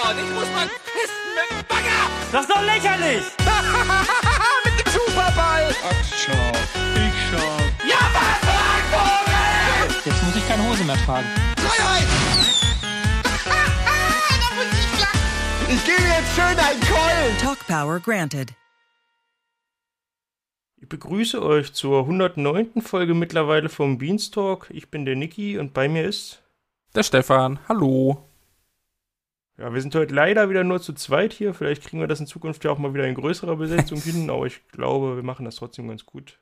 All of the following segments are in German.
Gott, ich muss mal pissen mit dem Bagger! Das ist doch lächerlich! mit dem Superball! Ach, schau. Ich schau. Ja, was, Vogel! Jetzt muss ich keine Hose mehr tragen. Freiheit! da muss ich gebe jetzt schön einen Keulen! Talk Power granted. Ich begrüße euch zur 109. Folge mittlerweile vom Beanstalk. Ich bin der Niki und bei mir ist. Der Stefan, hallo. Ja, wir sind heute leider wieder nur zu zweit hier. Vielleicht kriegen wir das in Zukunft ja auch mal wieder in größerer Besetzung hin, aber ich glaube, wir machen das trotzdem ganz gut.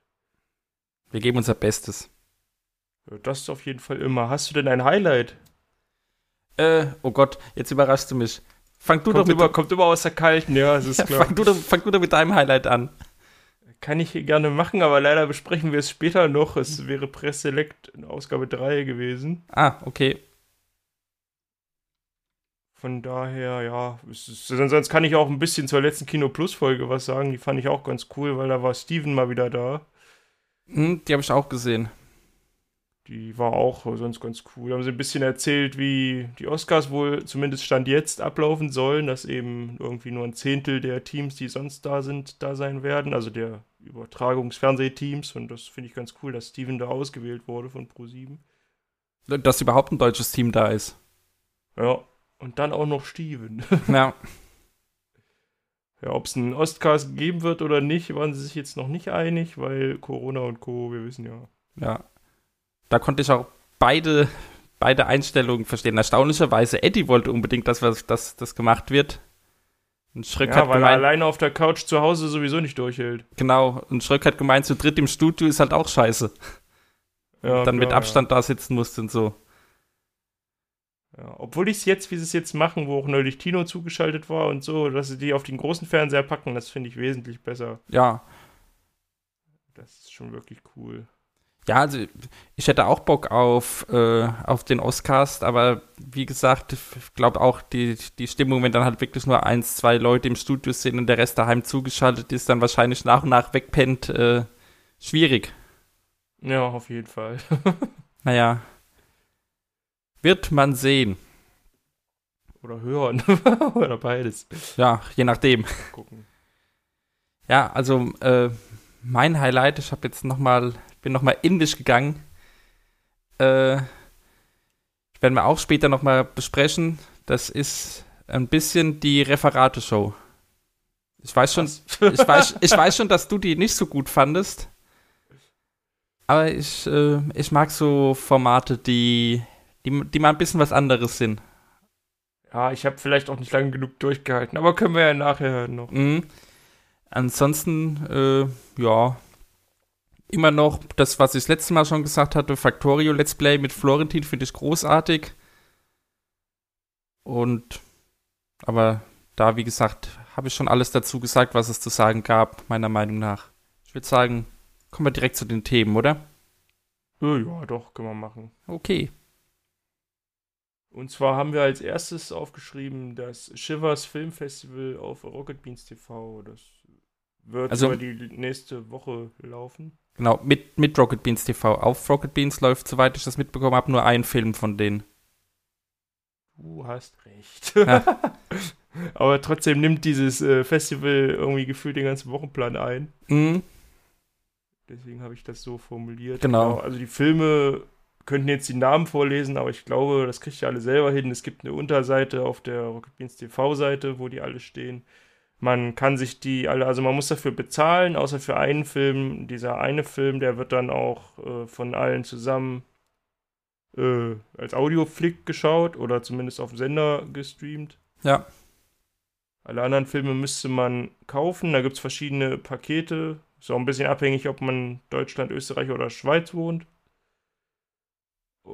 Wir geben unser Bestes. Ja, Das ist auf jeden Fall immer. Hast du denn ein Highlight? Äh, oh Gott, jetzt überraschst du mich. Fang du, doch Kommt mit, immer, kommt immer aus der Kalten, ja, das ist klar. fang, du doch, fang du doch mit deinem Highlight an. Kann ich gerne machen, aber leider besprechen wir es später noch. Es wäre Press Select in Ausgabe 3 gewesen. Ah, okay. Von daher, ja, es ist, sonst kann ich auch ein bisschen zur letzten Kino Plus Folge was sagen. Die fand ich auch ganz cool, weil da war Steven mal wieder da. Hm, die habe ich auch gesehen. Die war auch sonst ganz cool. Haben sie ein bisschen erzählt, wie die Oscars wohl zumindest Stand jetzt ablaufen sollen, dass eben irgendwie nur ein Zehntel der Teams, die sonst da sind, da sein werden, also der Übertragungsfernsehteams. Und das finde ich ganz cool, dass Steven da ausgewählt wurde von Pro7. Dass überhaupt ein deutsches Team da ist. Ja, und dann auch noch Steven. Ja, Ja, ob es einen Oscars geben wird oder nicht, waren sie sich jetzt noch nicht einig, weil Corona und Co., wir wissen ja. ja. Da konnte ich auch beide, beide Einstellungen verstehen. Erstaunlicherweise, Eddie wollte unbedingt, dass was, dass das gemacht wird. Und Schröck Ja, hat weil er gemeint, alleine auf der Couch zu Hause sowieso nicht durchhält. genau, und Schröck hat gemeint, zu dritt im Studio ist halt auch scheiße. Ja, Dann mit klar, Abstand da sitzen musst und so. Ja. Obwohl ich es jetzt, wie sie es jetzt machen, wo auch neulich Tino zugeschaltet war und so, dass sie die auf den großen Fernseher packen, das finde ich wesentlich besser. Ja, Das ist schon wirklich cool. Ja, also ich hätte auch Bock auf, äh, auf den Oscars, aber wie gesagt, ich glaube auch die, die Stimmung, wenn dann halt wirklich nur eins, zwei Leute im Studio sind und der Rest daheim zugeschaltet ist, dann wahrscheinlich nach und nach wegpennt, äh, schwierig. Ja, auf jeden Fall. Naja. Wird man sehen. Oder hören. Oder beides. Ja, je nachdem. Gucken. Ja, also äh, mein Highlight, ich habe jetzt noch mal, bin noch mal in dich gegangen. Äh, werden wir auch später noch mal besprechen. Das ist ein bisschen die Referate-Show. Ich weiß schon, ich weiß, ich weiß schon, dass du die nicht so gut fandest. Aber ich, äh, ich mag so Formate, die, die, die mal ein bisschen was anderes sind. Ja, ich habe vielleicht auch nicht lange genug durchgehalten, aber können wir ja nachher noch. Mhm. Ansonsten, äh, ja, immer noch das, was ich das letzte Mal schon gesagt hatte, Factorio Let's Play mit Florentin finde ich großartig. Und, aber da, wie gesagt, habe ich schon alles dazu gesagt, was es zu sagen gab, meiner Meinung nach. Ich würde sagen, kommen wir direkt zu den Themen, oder? Ja, ja, doch, können wir machen. Okay. Und zwar haben wir als erstes aufgeschrieben das Shivers Filmfestival auf Rocket Beans TV. Das wird Also- über die nächste Woche laufen. Genau, mit, mit Rocket Beans TV. Auf Rocket Beans läuft, soweit ich das mitbekommen habe, nur ein Film von denen. Du hast recht. Ja. Aber trotzdem nimmt dieses äh, Festival irgendwie gefühlt den ganzen Wochenplan ein. Mhm. Deswegen habe ich das so formuliert. Genau. Also die Filme könnten jetzt die Namen vorlesen, aber ich glaube, das kriegt ihr alle selber hin. Es gibt eine Unterseite auf der Rocket Beans TV-Seite, wo die alle stehen. Man kann sich die alle, also man muss dafür bezahlen, außer für einen Film. Dieser eine Film, der wird dann auch äh, von allen zusammen äh, als Audioflick geschaut oder zumindest auf dem Sender gestreamt. Ja. Alle anderen Filme müsste man kaufen. Da gibt es verschiedene Pakete. Ist auch ein bisschen abhängig, ob man Deutschland, Österreich oder Schweiz wohnt.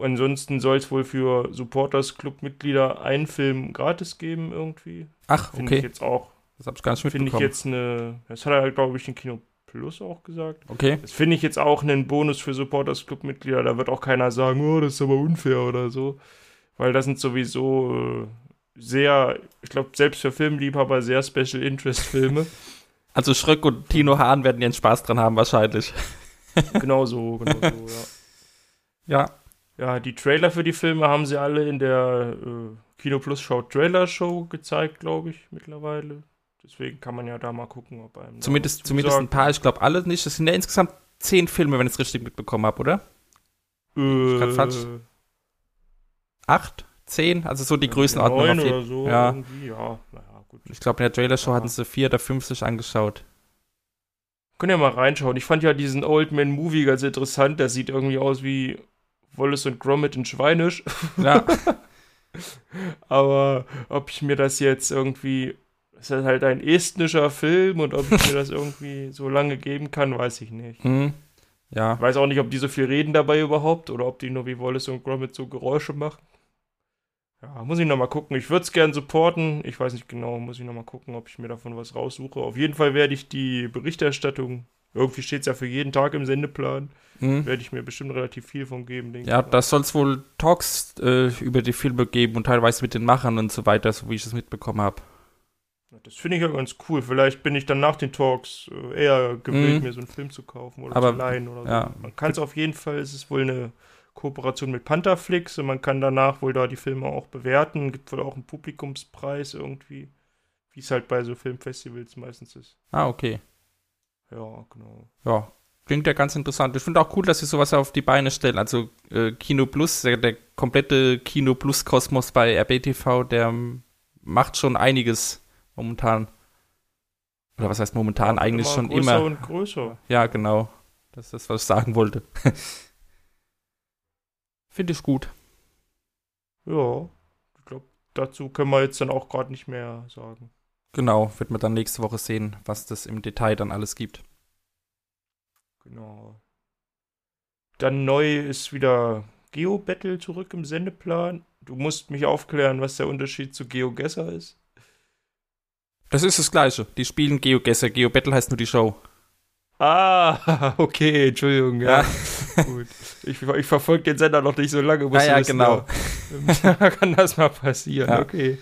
Ansonsten soll es wohl für Supporters Club-Mitglieder einen Film gratis geben, irgendwie. Ach, Finde ich okay. jetzt auch. Das habe ich gar nicht Finde ich mitbekommen. jetzt eine. Das hat er, glaube ich, in Kino Plus auch gesagt. Okay. Das finde ich jetzt auch einen Bonus für Supporters Club-Mitglieder. Da wird auch keiner sagen, oh, das ist aber unfair oder so. Weil das sind sowieso äh, sehr, ich glaube, selbst für Filmliebhaber sehr Special Interest Filme. Also Schröck und Tino Hahn werden ihren Spaß dran haben, wahrscheinlich. genau so, genau so, ja. Ja. Ja, die Trailer für die Filme haben sie alle in der äh, Kino Plus Show Trailer Show gezeigt, glaube ich, mittlerweile. Deswegen kann man ja da mal gucken, ob einem. Zumindest, zumindest ein paar, ich glaube alle nicht. Das sind ja insgesamt zehn Filme, wenn ich es richtig mitbekommen habe, oder? Äh, falsch. Acht? Zehn? Also so die Größenordnung. neun auf jeden- oder so. Ja. Irgendwie. Ja, naja, gut. Ich glaube, in der Trailer-Show Ja. hatten sie vier oder fünf sich angeschaut. Können ja mal reinschauen. Ich fand ja diesen Old Man Movie ganz interessant. Der sieht irgendwie aus wie Wallace und Gromit in Schweinisch. Ja, Aber ob ich mir das jetzt irgendwie. Es ist halt ein estnischer Film und ob ich mir das irgendwie so lange geben kann, weiß ich nicht. hm. ja. Ich weiß auch nicht, ob die so viel reden dabei überhaupt oder ob die nur wie Wallace und Gromit so Geräusche machen. Ja, muss ich nochmal gucken. Ich würde es gern supporten. Ich weiß nicht genau, muss ich nochmal gucken, ob ich mir davon was raussuche. Auf jeden Fall werde ich die Berichterstattung, irgendwie steht es ja für jeden Tag im Sendeplan, Hm. werde ich mir bestimmt relativ viel von geben, denke Ja, ich. mal. da soll es wohl Talks äh, über die Filme geben und teilweise mit den Machern und so weiter, so wie ich es mitbekommen habe. Das finde ich ja ganz cool. Vielleicht bin ich dann nach den Talks äh, eher gewillt, Mhm. mir so einen Film zu kaufen oder Aber, zu leihen oder ja. so. Man kann es auf jeden Fall, es ist wohl eine Kooperation mit Pantherflix und man kann danach wohl da die Filme auch bewerten. Gibt wohl auch einen Publikumspreis irgendwie, wie es halt bei so Filmfestivals meistens ist. Ah, okay. Ja, genau. Ja, klingt ja ganz interessant. Ich finde auch cool, dass sie sowas auf die Beine stellen. Also äh, Kino Plus, der, der komplette Kino Plus Kosmos bei RBTV, der macht schon einiges momentan. Oder was heißt momentan? Ja, Eigentlich schon größer immer. und größer. Ja, genau. Das ist das, was ich sagen wollte. Finde ich gut. Ja, ich glaube, dazu können wir jetzt dann auch gerade nicht mehr sagen. Genau, wird man dann nächste Woche sehen, was das im Detail dann alles gibt. Genau. Dann neu ist wieder Geo-Battle zurück im Sendeplan. Du musst mich aufklären, was der Unterschied zu GeoGesser ist. Das ist das Gleiche. Die spielen GeoGuessr. GeoBattle heißt nur die Show. Ah, okay, Entschuldigung. Ja, Ja. gut. Ich, ich verfolge den Sender noch nicht so lange. musst Ja, ja, genau. Da kann das mal passieren. Ja. Okay.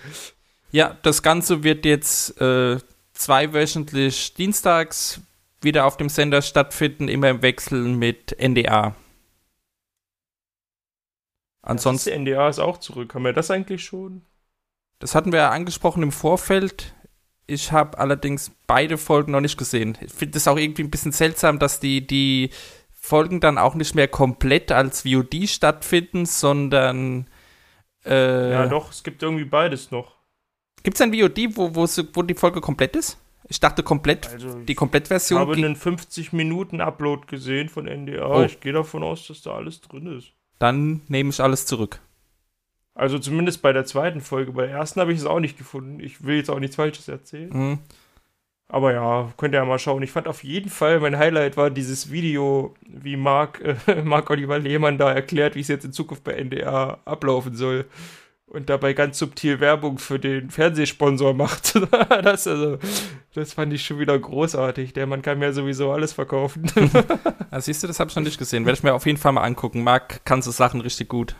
Ja, das Ganze wird jetzt äh, zweiwöchentlich dienstags wieder auf dem Sender stattfinden, immer im Wechsel mit NDA. Ansonsten, Das NDA ist auch zurück. Haben wir das eigentlich schon? das hatten wir ja angesprochen im Vorfeld. Ich habe allerdings beide Folgen noch nicht gesehen. Ich finde es auch irgendwie ein bisschen seltsam, dass die, die Folgen dann auch nicht mehr komplett als VOD stattfinden, sondern äh, Ja, doch, es gibt irgendwie beides noch. Gibt es ein VOD, wo, wo, die Folge komplett ist? Ich dachte komplett, Also, die ich Komplettversion. habe ging- einen 50-Minuten-Upload gesehen von NDA. Oh. Ich gehe davon aus, dass da alles drin ist. Dann nehme ich alles zurück. Also zumindest bei der zweiten Folge. Bei der ersten habe ich es auch nicht gefunden. Ich will jetzt auch nichts Falsches erzählen. Mhm. Aber ja, könnt ihr ja mal schauen. Ich fand auf jeden Fall, mein Highlight war dieses Video, wie Marc, äh, Marc Oliver Lehmann da erklärt, wie es jetzt in Zukunft bei NDR ablaufen soll. Und dabei ganz subtil Werbung für den Fernsehsponsor macht. das, also, das fand ich schon wieder großartig. Der Mann kann mir sowieso alles verkaufen. Also siehst du, das habe ich noch nicht gesehen. Werde ich mir auf jeden Fall mal angucken. Marc kann so Sachen richtig gut.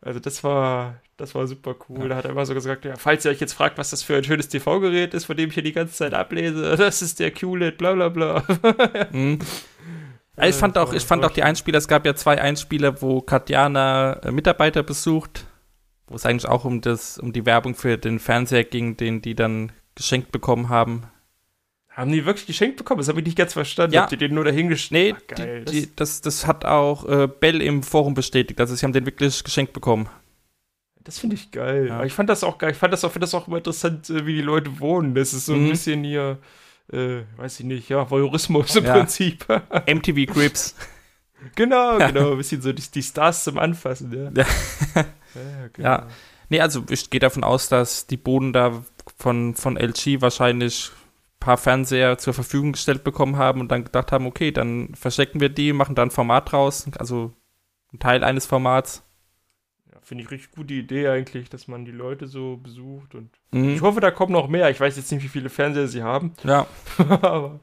Also das war, das war super cool. Da hat er immer so gesagt, ja, falls ihr euch jetzt fragt, was das für ein schönes TV-Gerät ist, von dem ich hier die ganze Zeit ablese, das ist der QLED, bla bla bla. Mhm. Ja, ich fand auch, ich fand auch die Einspieler, es gab ja zwei Einspieler, wo Katjana äh, Mitarbeiter besucht, wo es eigentlich auch um das, um die Werbung für den Fernseher ging, den die dann geschenkt bekommen haben. Haben die wirklich geschenkt bekommen? Das habe ich nicht ganz verstanden. Ja. Habt ihr den nur dahingestellt? Nee, Ach, geil. die, die, das, das hat auch äh, Bell im Forum bestätigt. Also sie haben den wirklich geschenkt bekommen. das finde ich geil. Ja. Ich fand das auch geil. Ich fand das auch, find das auch immer interessant, äh, wie die Leute wohnen. Das ist so ein Mhm. bisschen hier, äh, weiß ich nicht, ja, Voyeurismus im Ja. Prinzip. MTV Grips. Genau, genau. Ein bisschen so die, die Stars zum Anfassen, ja. Ja. ja, genau. Ja. Nee, also ich gehe davon aus, dass die Boden da von, von LG wahrscheinlich ein paar Fernseher zur Verfügung gestellt bekommen haben und dann gedacht haben, okay, dann verstecken wir die, machen da ein Format draus, also ein Teil eines Formats. Ja, Finde ich richtig gute Idee eigentlich, dass man die Leute so besucht. Und Mhm. ich hoffe, da kommen noch mehr. Ich weiß jetzt nicht, wie viele Fernseher sie haben. Ja, aber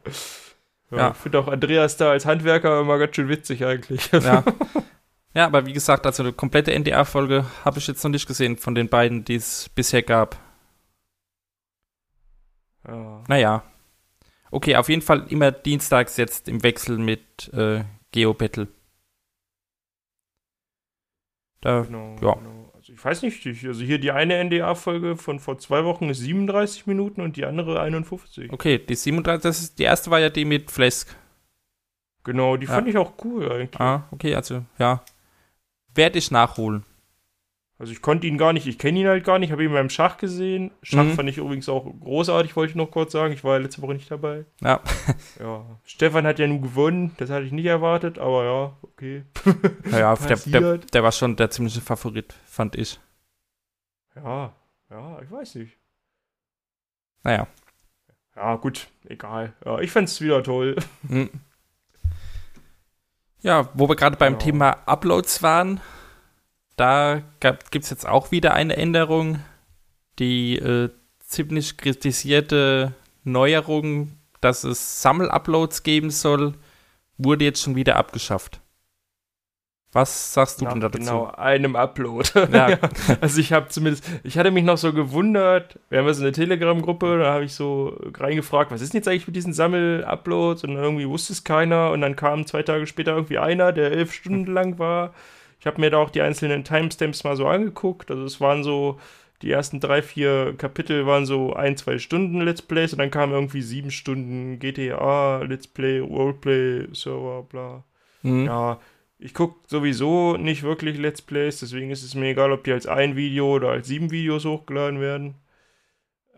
ja, Ja. ich finde auch Andreas da als Handwerker immer ganz schön witzig eigentlich. ja. ja, aber wie gesagt, also eine komplette NDR-Folge habe ich jetzt noch nicht gesehen von den beiden, die es bisher gab. ja. Naja. Okay, auf jeden Fall immer dienstags jetzt im Wechsel mit äh, Geo Battle. Da, Genau, Ja. genau. Ich weiß nicht, ich, also hier die eine NDA-Folge von vor zwei Wochen ist 37 Minuten und die andere 51. okay, die 37, das ist, die erste war ja die mit Flesk. Genau, die Ja. fand ich auch cool eigentlich. Ah, okay, also, ja. Werde ich nachholen. Also ich konnte ihn gar nicht, ich kenne ihn halt gar nicht, habe ihn beim Schach gesehen. Schach Mhm. fand ich übrigens auch großartig, wollte ich noch kurz sagen. Ich war ja letzte Woche nicht dabei. Ja. Ja. Stefan hat ja nun gewonnen, das hatte ich nicht erwartet, aber ja, okay. Ja, der, der, der war schon der ziemliche Favorit, fand ich. Ja, ja, ich weiß nicht. Naja. Ja, gut, egal. Ja, ich fand's wieder toll. Hm. Ja, wo wir gerade beim Ja. Thema Uploads waren, da gibt es jetzt auch wieder eine Änderung. Die äh, ziemlich kritisierte Neuerung, dass es Sammel-Uploads geben soll, wurde jetzt schon wieder abgeschafft. Was sagst du Nach denn dazu? genau einem Upload. Ja. Also ich habe zumindest, ich hatte mich noch so gewundert, wir haben so eine Telegram-Gruppe, da habe ich so reingefragt, was ist denn jetzt eigentlich mit diesen Sammel-Uploads und irgendwie wusste es keiner und dann kam zwei Tage später irgendwie einer, der elf Stunden lang war. Ich habe mir da auch die einzelnen Timestamps mal so angeguckt, also es waren so, die ersten drei, vier Kapitel waren so ein, zwei Stunden Let's Plays und dann kamen irgendwie sieben Stunden GTA, Let's Play, Roleplay, Server, bla. Mhm. Ja, ich gucke sowieso nicht wirklich Let's Plays, deswegen ist es mir egal, ob die als ein Video oder als sieben Videos hochgeladen werden.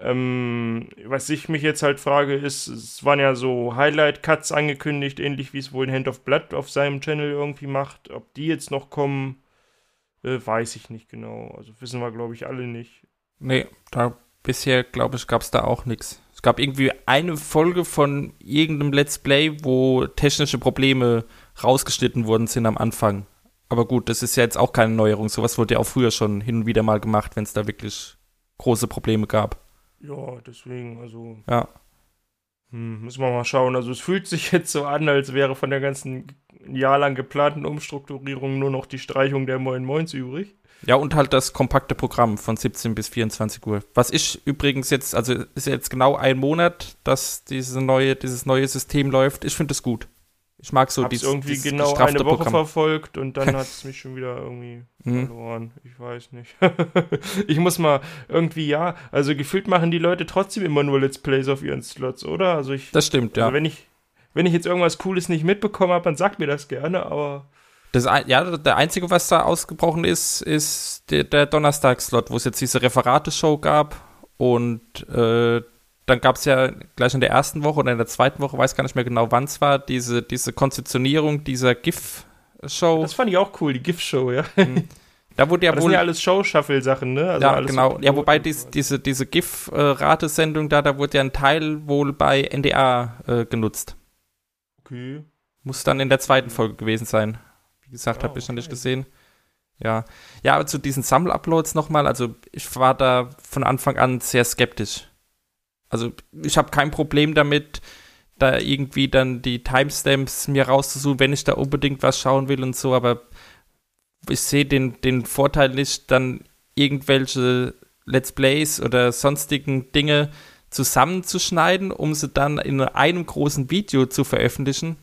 Ähm, was ich mich jetzt halt frage, ist, es waren ja so Highlight-Cuts angekündigt, ähnlich wie es wohl Hand of Blood auf seinem Channel irgendwie macht. Ob die jetzt noch kommen, äh, weiß ich nicht genau. Also wissen wir, glaube ich, alle nicht. Nee, da bisher, glaube ich, gab es da auch nichts. Es gab irgendwie eine Folge von irgendeinem Let's Play, wo technische Probleme rausgeschnitten worden sind am Anfang. Aber gut, das ist ja jetzt auch keine Neuerung. Sowas wurde ja auch früher schon hin und wieder mal gemacht, wenn es da wirklich große Probleme gab. Ja, deswegen, also Ja. Hm, müssen wir mal schauen. Also es fühlt sich jetzt so an, als wäre von der ganzen jahrelang geplanten Umstrukturierung nur noch die Streichung der Moin Moins übrig. Ja, und halt das kompakte Programm von 17 bis 24 Uhr. Was ich übrigens jetzt, also ist jetzt genau ein Monat, dass diese neue, dieses neue System läuft. Ich finde es gut. Ich mag so dieses, irgendwie dieses genau eine Woche Programm. verfolgt und dann hat es mich schon wieder irgendwie Mhm. verloren. Ich weiß nicht. ich muss mal irgendwie, ja, also gefühlt machen die Leute trotzdem immer nur Let's Plays auf ihren Slots, oder? Also ich, Das stimmt, ja. also wenn ich, wenn ich jetzt irgendwas Cooles nicht mitbekommen habe, dann sagt mir das gerne, aber Das, ja, der einzige, was da ausgebrochen ist, ist der, der Donnerstag-Slot, wo es jetzt diese Referate-Show gab. Und äh, dann gab es ja gleich in der ersten Woche oder in der zweiten Woche, weiß gar nicht mehr genau, wann es war, diese, diese Konzeptionierung dieser GIF-Show. das fand ich auch cool, die GIF-Show, ja. Da wurde ja Aber das wohl. sind ja alles Show-Shuffle-Sachen, ne? Also ja, genau. so ja, wobei dies, diese, diese GIF-Ratesendung da, da wurde ja ein Teil wohl bei NDA äh, genutzt. Okay. Muss dann in der zweiten Folge gewesen sein. Wie gesagt, Ja, habe ich noch nicht okay. gesehen. Ja. Ja, aber zu diesen Sammel-Uploads nochmal, also ich war da von Anfang an sehr skeptisch. Also ich habe kein Problem damit, da irgendwie dann die Timestamps mir rauszusuchen, wenn ich da unbedingt was schauen will und so, aber ich sehe den, den Vorteil nicht, dann irgendwelche Let's Plays oder sonstigen Dinge zusammenzuschneiden, um sie dann in einem großen Video zu veröffentlichen.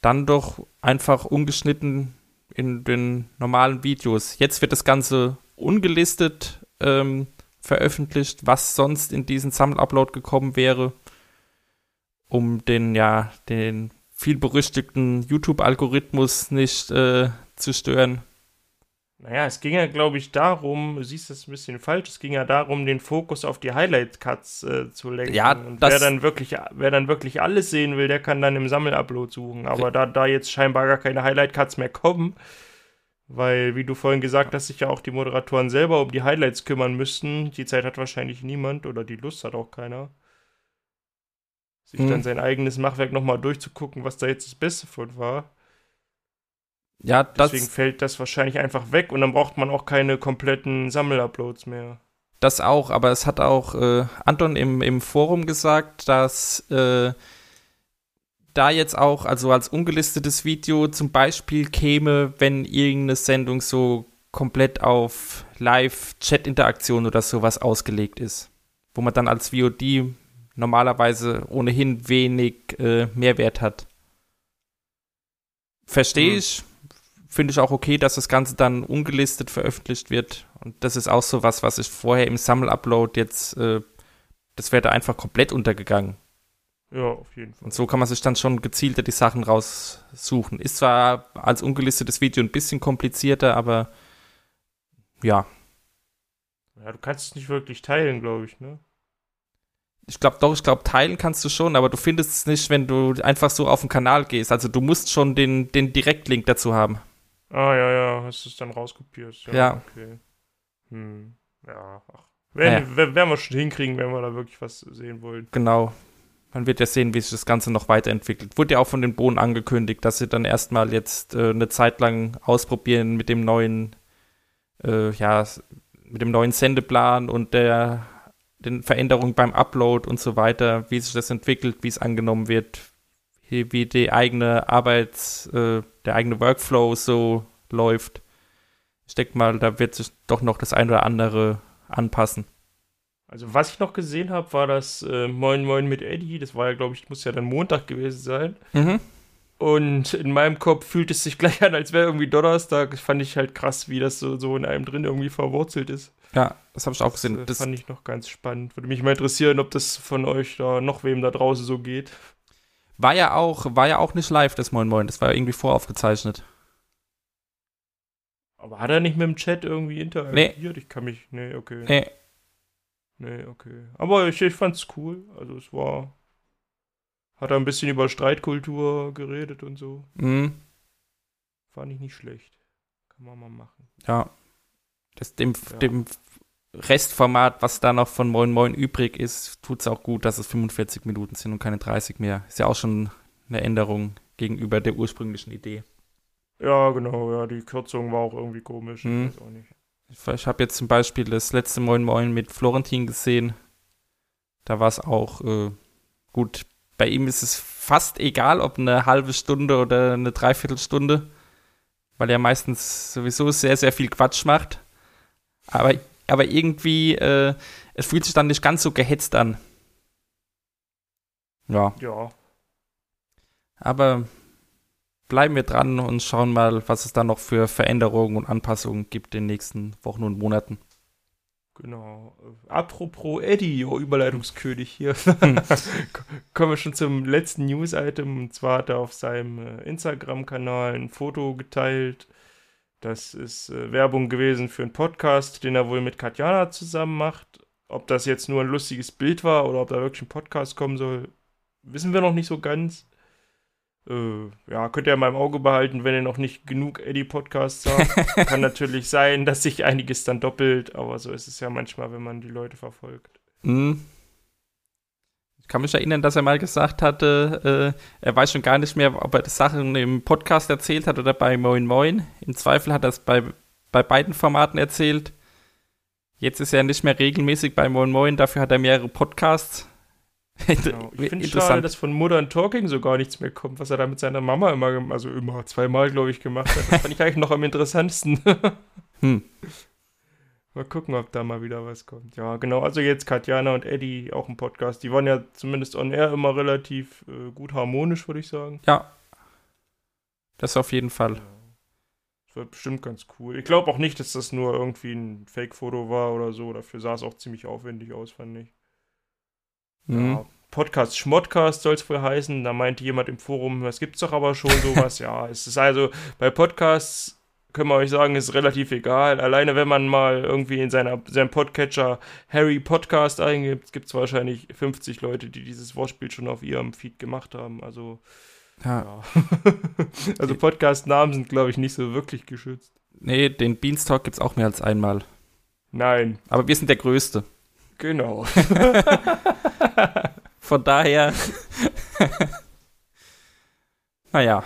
Dann doch einfach ungeschnitten in den normalen Videos. Jetzt wird das Ganze ungelistet ähm, veröffentlicht, was sonst in diesen Sammel-Upload gekommen wäre, um den, ja, den viel berüchtigten YouTube-Algorithmus nicht äh, zu stören. Naja, es ging ja, glaube ich, darum, du siehst das ein bisschen falsch, es ging ja darum, den Fokus auf die Highlight-Cuts äh, zu lenken. Ja, Und wer dann, wirklich, wer dann wirklich alles sehen will, der kann dann im Sammel-Upload suchen. Aber da, da jetzt scheinbar gar keine Highlight-Cuts mehr kommen, weil, wie du vorhin gesagt hast, sich ja auch die Moderatoren selber um die Highlights kümmern müssten, die Zeit hat wahrscheinlich niemand oder die Lust hat auch keiner. Sich Hm. dann sein eigenes Machwerk nochmal durchzugucken, was da jetzt das Beste von war. Ja, das, Deswegen fällt das wahrscheinlich einfach weg und dann braucht man auch keine kompletten Sammel-Uploads mehr. Das auch, aber es hat auch äh, Anton im, im Forum gesagt, dass äh, da jetzt auch, also als ungelistetes Video zum Beispiel käme, wenn irgendeine Sendung so komplett auf Live-Chat-Interaktion oder sowas ausgelegt ist. Wo man dann als VOD normalerweise ohnehin wenig äh, Mehrwert hat. Verstehe Hm. ich, finde ich auch okay, dass das Ganze dann ungelistet veröffentlicht wird. Und das ist auch so was, was ich vorher im Sammel-Upload jetzt, äh, das wäre da einfach komplett untergegangen. Ja, auf jeden Fall. Und so kann man sich dann schon gezielter die Sachen raussuchen. Ist zwar als ungelistetes Video ein bisschen komplizierter, aber ja. Ja, du kannst es nicht wirklich teilen, glaube ich, ne? Ich glaube doch, ich glaube, teilen kannst du schon, aber du findest es nicht, wenn du einfach so auf den Kanal gehst. Also du musst schon den, den Direktlink dazu haben. Ah, ja, ja, hast du es dann rauskopiert. Ja. Ja. Okay. Hm. Ja, ach. Werden, wer- werden wir schon hinkriegen, wenn wir da wirklich was sehen wollen. Genau. Man wird ja sehen, wie sich das Ganze noch weiterentwickelt. Wurde ja auch von den Bohnen angekündigt, dass sie dann erstmal jetzt äh, eine Zeit lang ausprobieren mit dem neuen, äh, ja, mit dem neuen Sendeplan und der den Veränderungen beim Upload und so weiter, wie sich das entwickelt, wie es angenommen wird, wie, die eigene Arbeits, äh, der eigene Workflow so läuft. Ich denke mal, da wird sich doch noch das eine oder andere anpassen. Also, was ich noch gesehen habe, war das äh, Moin Moin mit Eddie. Das war ja, glaube ich, muss ja dann Montag gewesen sein. Mhm. Und in meinem Kopf fühlt es sich gleich an, als wäre irgendwie Donnerstag. Das fand ich halt krass, wie das so, so in einem drin irgendwie verwurzelt ist. Ja, das habe ich auch gesehen. Das, äh, Das, fand ich noch ganz spannend. Würde mich mal interessieren, ob das von euch da noch wem da draußen so geht. War ja auch, war ja auch nicht live, das Moin Moin. Das war ja irgendwie voraufgezeichnet. Aber hat er nicht mit dem Chat irgendwie interagiert? Ich kann mich. Nee, okay. Nee, Nee, okay. Aber ich, ich fand's cool. Also es war. Hat er ein bisschen über Streitkultur geredet und so. mhm. Fand ich nicht schlecht. Kann man mal machen. ja. Das, dem, Ja. dem Restformat, was da noch von Moin Moin übrig ist, tut's auch gut, dass es 45 Minuten sind und keine 30 mehr. Ist ja auch schon eine Änderung gegenüber der ursprünglichen Idee. Ja, genau, ja, die Kürzung war auch irgendwie komisch. Mhm. Ich weiß auch nicht. Ich, habe jetzt zum Beispiel das letzte Moin Moin mit Florentin gesehen. Da war es auch äh, gut. Bei ihm ist es fast egal, ob eine halbe Stunde oder eine Dreiviertelstunde, weil er meistens sowieso sehr, sehr viel Quatsch macht. Aber, aber irgendwie, äh, es fühlt sich dann nicht ganz so gehetzt an. Ja, Ja, aber bleiben wir dran und schauen mal, was es da noch für Veränderungen und Anpassungen gibt in den nächsten Wochen und Monaten. genau. Apropos Eddie, oh, Überleitungskönig hier. Kommen wir schon zum letzten News-Item. Und zwar hat er auf seinem äh, Instagram-Kanal ein Foto geteilt. Das ist äh, Werbung gewesen für einen Podcast, den er wohl mit Katjana zusammen macht. Ob das jetzt nur ein lustiges Bild war oder ob da wirklich ein Podcast kommen soll, wissen wir noch nicht so ganz. Äh, ja, könnt ihr mal im Auge behalten, wenn ihr noch nicht genug Eddie-Podcasts habt. Kann natürlich sein, dass sich einiges dann doppelt, aber so ist es ja manchmal, wenn man die Leute verfolgt. Hm. Ich kann mich erinnern, dass er mal gesagt hatte, äh, er weiß schon gar nicht mehr, ob er das Sachen im Podcast erzählt hat oder bei Moin Moin. Im Zweifel hat er es bei, bei beiden Formaten erzählt. Jetzt ist er nicht mehr regelmäßig bei Moin Moin, dafür hat er mehrere Podcasts. Genau. Ich finde schade, dass von Modern Talking so gar nichts mehr kommt, was er da mit seiner Mama immer, also immer, zweimal, glaube ich, gemacht hat. Das fand ich eigentlich noch am interessantesten. Hm. Mal gucken, ob da mal wieder was kommt. Ja, genau. Also jetzt Katjana und Eddie, auch ein Podcast. Die waren ja zumindest on air immer relativ äh, gut harmonisch, würde ich sagen. Ja. Das auf jeden Fall. Das wird bestimmt ganz cool. Ich glaube auch nicht, dass das nur irgendwie ein Fake-Foto war oder so. Dafür sah es auch ziemlich aufwendig aus, fand ich. Hm. Ja, Podcast Schmodcast soll es wohl heißen. Da meinte jemand im Forum, das gibt's doch aber schon sowas. ja, es ist also bei Podcasts können wir euch sagen, ist relativ egal. Alleine wenn man mal irgendwie in seiner, seinem Podcatcher Harry Podcast eingibt, gibt es wahrscheinlich 50 Leute, die dieses Wortspiel schon auf ihrem Feed gemacht haben. Also, Ja. ja. also Podcast-Namen sind, glaube ich, nicht so wirklich geschützt. Nee, den Beanstalk gibt's auch mehr als einmal. Nein, Aber wir sind der Größte. Genau. Von daher. naja.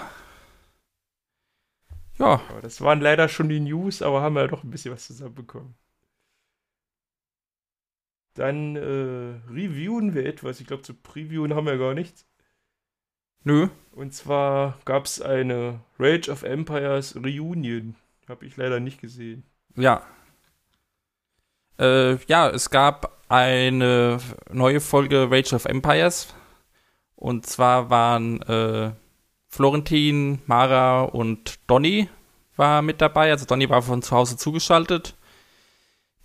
Ja, Ja, das waren leider schon die News, aber haben wir ja doch ein bisschen was zusammenbekommen. Dann äh, reviewen wir etwas. Ich glaube, zu previewen haben wir gar nichts. nö. Und zwar gab es eine Rage of Empires Reunion. Habe ich leider nicht gesehen. Ja. Äh, ja, es gab eine neue Folge Rage of Empires. Und zwar waren äh, Florentin, Mara und Donny war mit dabei, also Donny war von zu Hause zugeschaltet.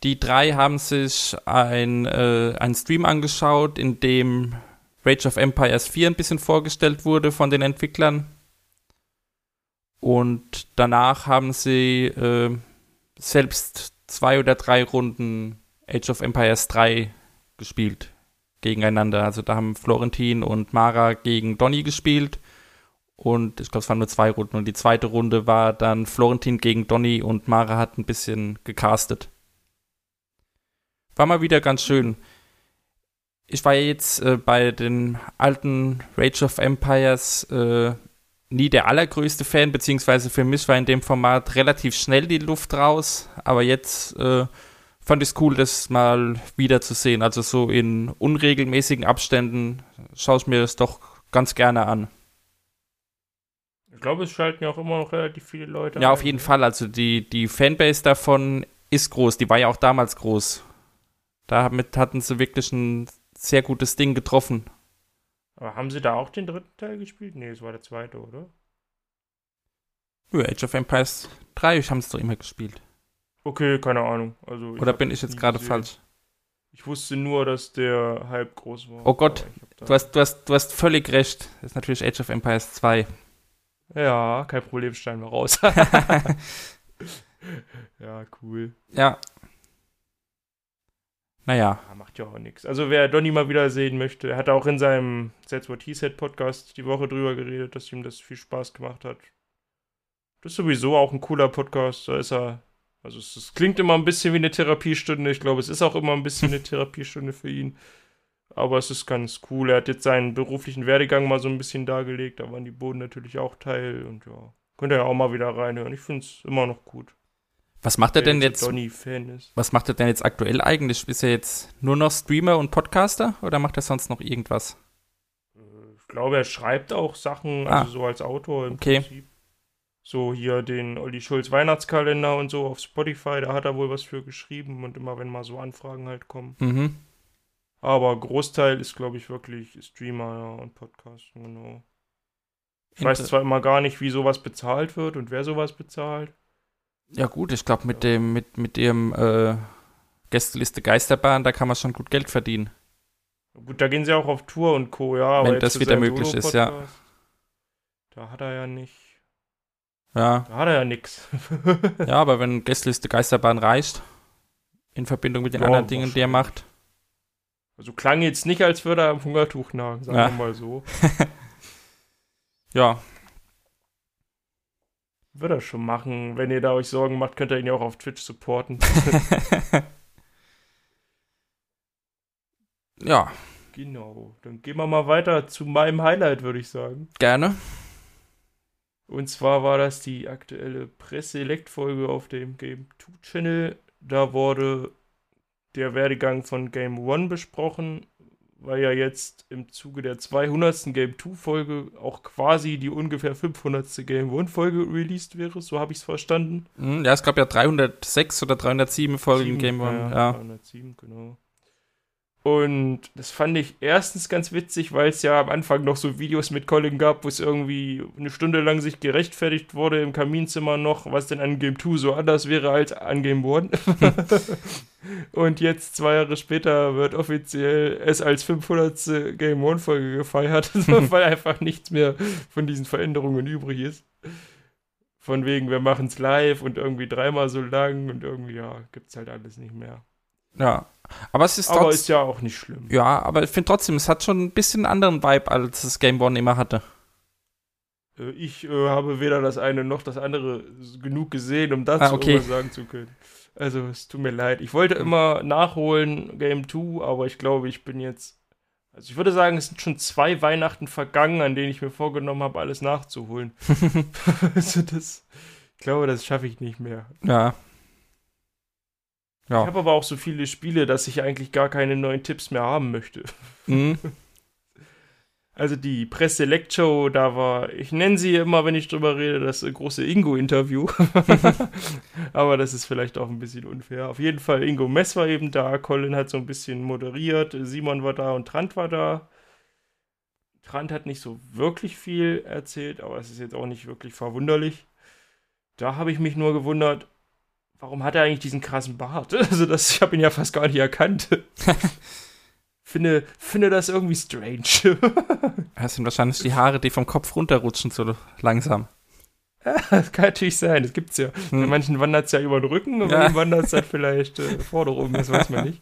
Die drei haben sich ein, äh, einen Stream angeschaut, in dem Rage of Empires 4 ein bisschen vorgestellt wurde von den Entwicklern. Und danach haben sie äh, selbst zwei oder drei Runden Age of Empires 3 gespielt gegeneinander. Also da haben Florentin und Mara gegen Donny gespielt. Und ich glaube, es waren nur zwei Runden. Und die zweite Runde war dann Florentin gegen Donny und Mara hat ein bisschen gecastet. War mal wieder ganz schön. Ich war jetzt äh, bei den alten Rage of Empires äh, nie der allergrößte Fan, beziehungsweise für mich war in dem Format relativ schnell die Luft raus. Aber jetzt äh, fand ich es cool, das mal wieder zu sehen. Also so in unregelmäßigen Abständen schaue ich mir das doch ganz gerne an. Ich glaube, es schalten ja auch immer noch relativ viele Leute. Ja, ein, auf jeden ne? Fall. Also die, die Fanbase davon ist groß. Die war ja auch damals groß. Damit hatten sie wirklich ein sehr gutes Ding getroffen. Aber haben sie da auch den dritten Teil gespielt? Nee, es war der zweite, oder? Ja, Age of Empires 3 haben sie doch immer gespielt. Okay, keine Ahnung. Also, Oder bin ich jetzt gerade falsch? Ich wusste nur, dass der halb groß war. Oh Gott, Du hast, du, hast, du hast völlig recht. Das ist natürlich Age of Empires 2. Ja, kein Problem, schneiden wir raus. ja, cool. Ja. Naja. Ja, macht ja auch nichts. Also wer Donny mal wieder sehen möchte, er hat auch in seinem That's What He Said Podcast die Woche drüber geredet, dass ihm das viel Spaß gemacht hat. Das ist sowieso auch ein cooler Podcast. Da ist er. Also es, es klingt immer ein bisschen wie eine Therapiestunde. Ich glaube, es ist auch immer ein bisschen eine Therapiestunde für ihn. Aber es ist ganz cool. Er hat jetzt seinen beruflichen Werdegang mal so ein bisschen dargelegt. Da waren die Boden natürlich auch Teil. Und ja, könnt ihr ja auch mal wieder reinhören. Ich finde es immer noch gut. Was macht er denn jetzt? Was macht er denn jetzt aktuell eigentlich? Ist er jetzt nur noch Streamer und Podcaster oder macht er sonst noch irgendwas? Ich glaube, er schreibt auch Sachen, Ah. also so als Autor im Okay. Prinzip. So hier den Olli Schulz Weihnachtskalender und so auf Spotify, da hat er wohl was für geschrieben und immer wenn mal so Anfragen halt kommen. Mhm. Aber Großteil ist, glaube ich, wirklich Streamer ja, und Podcasten, genau. Ich weiß Inter- zwar immer gar nicht, wie sowas bezahlt wird und wer sowas bezahlt. Ja gut, ich glaube mit dem, mit, mit ihrem äh, Gästeliste Geisterbahn, da kann man schon gut Geld verdienen. Gut, da gehen sie auch auf Tour und Co., ja. Wenn das wieder möglich ist, ja. Da hat er ja nicht. Ja. Da hat er ja nix. Ja, aber wenn Gästeliste Geisterbahn reicht, in Verbindung mit den Ja, anderen Dingen, die er macht. Also klang jetzt nicht, als würde er am Hungertuch nagen, sagen Ja. wir mal so. Ja, Wird er schon machen. Wenn ihr da euch Sorgen macht, könnt ihr ihn ja auch auf Twitch supporten. ja, genau. Dann gehen wir mal weiter zu meinem Highlight, würde ich sagen. gerne. Und zwar war das die aktuelle Presselect-Folge auf dem Game 2 Channel. Da wurde der Werdegang von Game 1 besprochen, weil ja jetzt im Zuge der 200. Game 2 Folge auch quasi die ungefähr 500. Game 1 Folge released wäre. So habe ich es verstanden. Hm, Ja, es gab ja 306 oder 307 Folgen Sieben, Game One. Ja, Ja. 307, genau. Und das fand ich erstens ganz witzig, weil es ja am Anfang noch so Videos mit Colin gab, wo es irgendwie eine Stunde lang sich gerechtfertigt wurde im Kaminzimmer noch, was denn an Game 2 so anders wäre als an Game 1. Und jetzt, zwei Jahre später, wird offiziell es als 500. Game 1 Folge gefeiert, weil einfach nichts mehr von diesen Veränderungen übrig ist. Von wegen, wir machen es live und irgendwie dreimal so lang und irgendwie, ja, gibt's halt alles nicht mehr. ja. Aber es ist Aber ist ja auch nicht schlimm. Ja, aber ich finde trotzdem, es hat schon ein bisschen einen anderen Vibe, als das Game One immer hatte. Äh, Ich äh, habe weder das eine noch das andere genug gesehen, um dazu Ah, okay. sagen zu können. Also, es tut mir leid. Ich wollte immer nachholen, Game 2, aber ich glaube, ich bin jetzt. Also, ich würde sagen, es sind schon zwei Weihnachten vergangen, an denen ich mir vorgenommen habe, alles nachzuholen. also, das. Ich glaube, das schaffe ich nicht mehr. Ja. Ich Ja. habe aber auch so viele Spiele, dass ich eigentlich gar keine neuen Tipps mehr haben möchte. Mhm. Also die Press-Select-Show, da war, ich nenne sie immer, wenn ich drüber rede, das große Ingo-Interview. Aber das ist vielleicht auch ein bisschen unfair. Auf jeden Fall, Ingo Mess war eben da, Colin hat so ein bisschen moderiert, Simon war da und Trant war da. Trant hat nicht so wirklich viel erzählt, aber es ist jetzt auch nicht wirklich verwunderlich. da habe ich mich nur gewundert, warum hat er eigentlich diesen krassen Bart? Also das, ich habe ihn ja fast gar nicht erkannt. finde, finde das irgendwie strange. Das sind wahrscheinlich die Haare, die vom Kopf runterrutschen, so langsam. das kann natürlich sein, das gibt's ja. Bei Hm. manchen wandert es ja über den Rücken und bei Ja. ihm wandert es dann vielleicht äh, vorne rum, das weiß man nicht.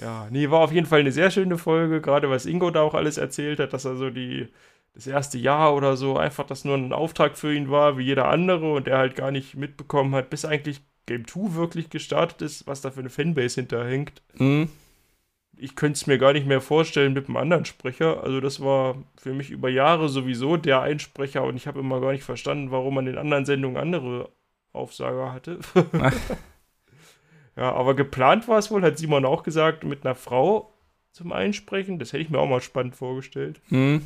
Ja, nee, war auf jeden Fall eine sehr schöne Folge, gerade was Ingo da auch alles erzählt hat, dass er so die, das erste Jahr oder so einfach das nur ein Auftrag für ihn war, wie jeder andere und er halt gar nicht mitbekommen hat, bis eigentlich Game 2 wirklich gestartet ist, was da für eine Fanbase hinterhängt. Mhm. Ich könnte es mir gar nicht mehr vorstellen mit einem anderen Sprecher. Also das war für mich über Jahre sowieso der Einsprecher und ich habe immer gar nicht verstanden, warum man in anderen Sendungen andere Aufsager hatte. ja, aber geplant war es wohl, hat Simon auch gesagt, mit einer Frau zum Einsprechen. Das hätte ich mir auch mal spannend vorgestellt. Mhm.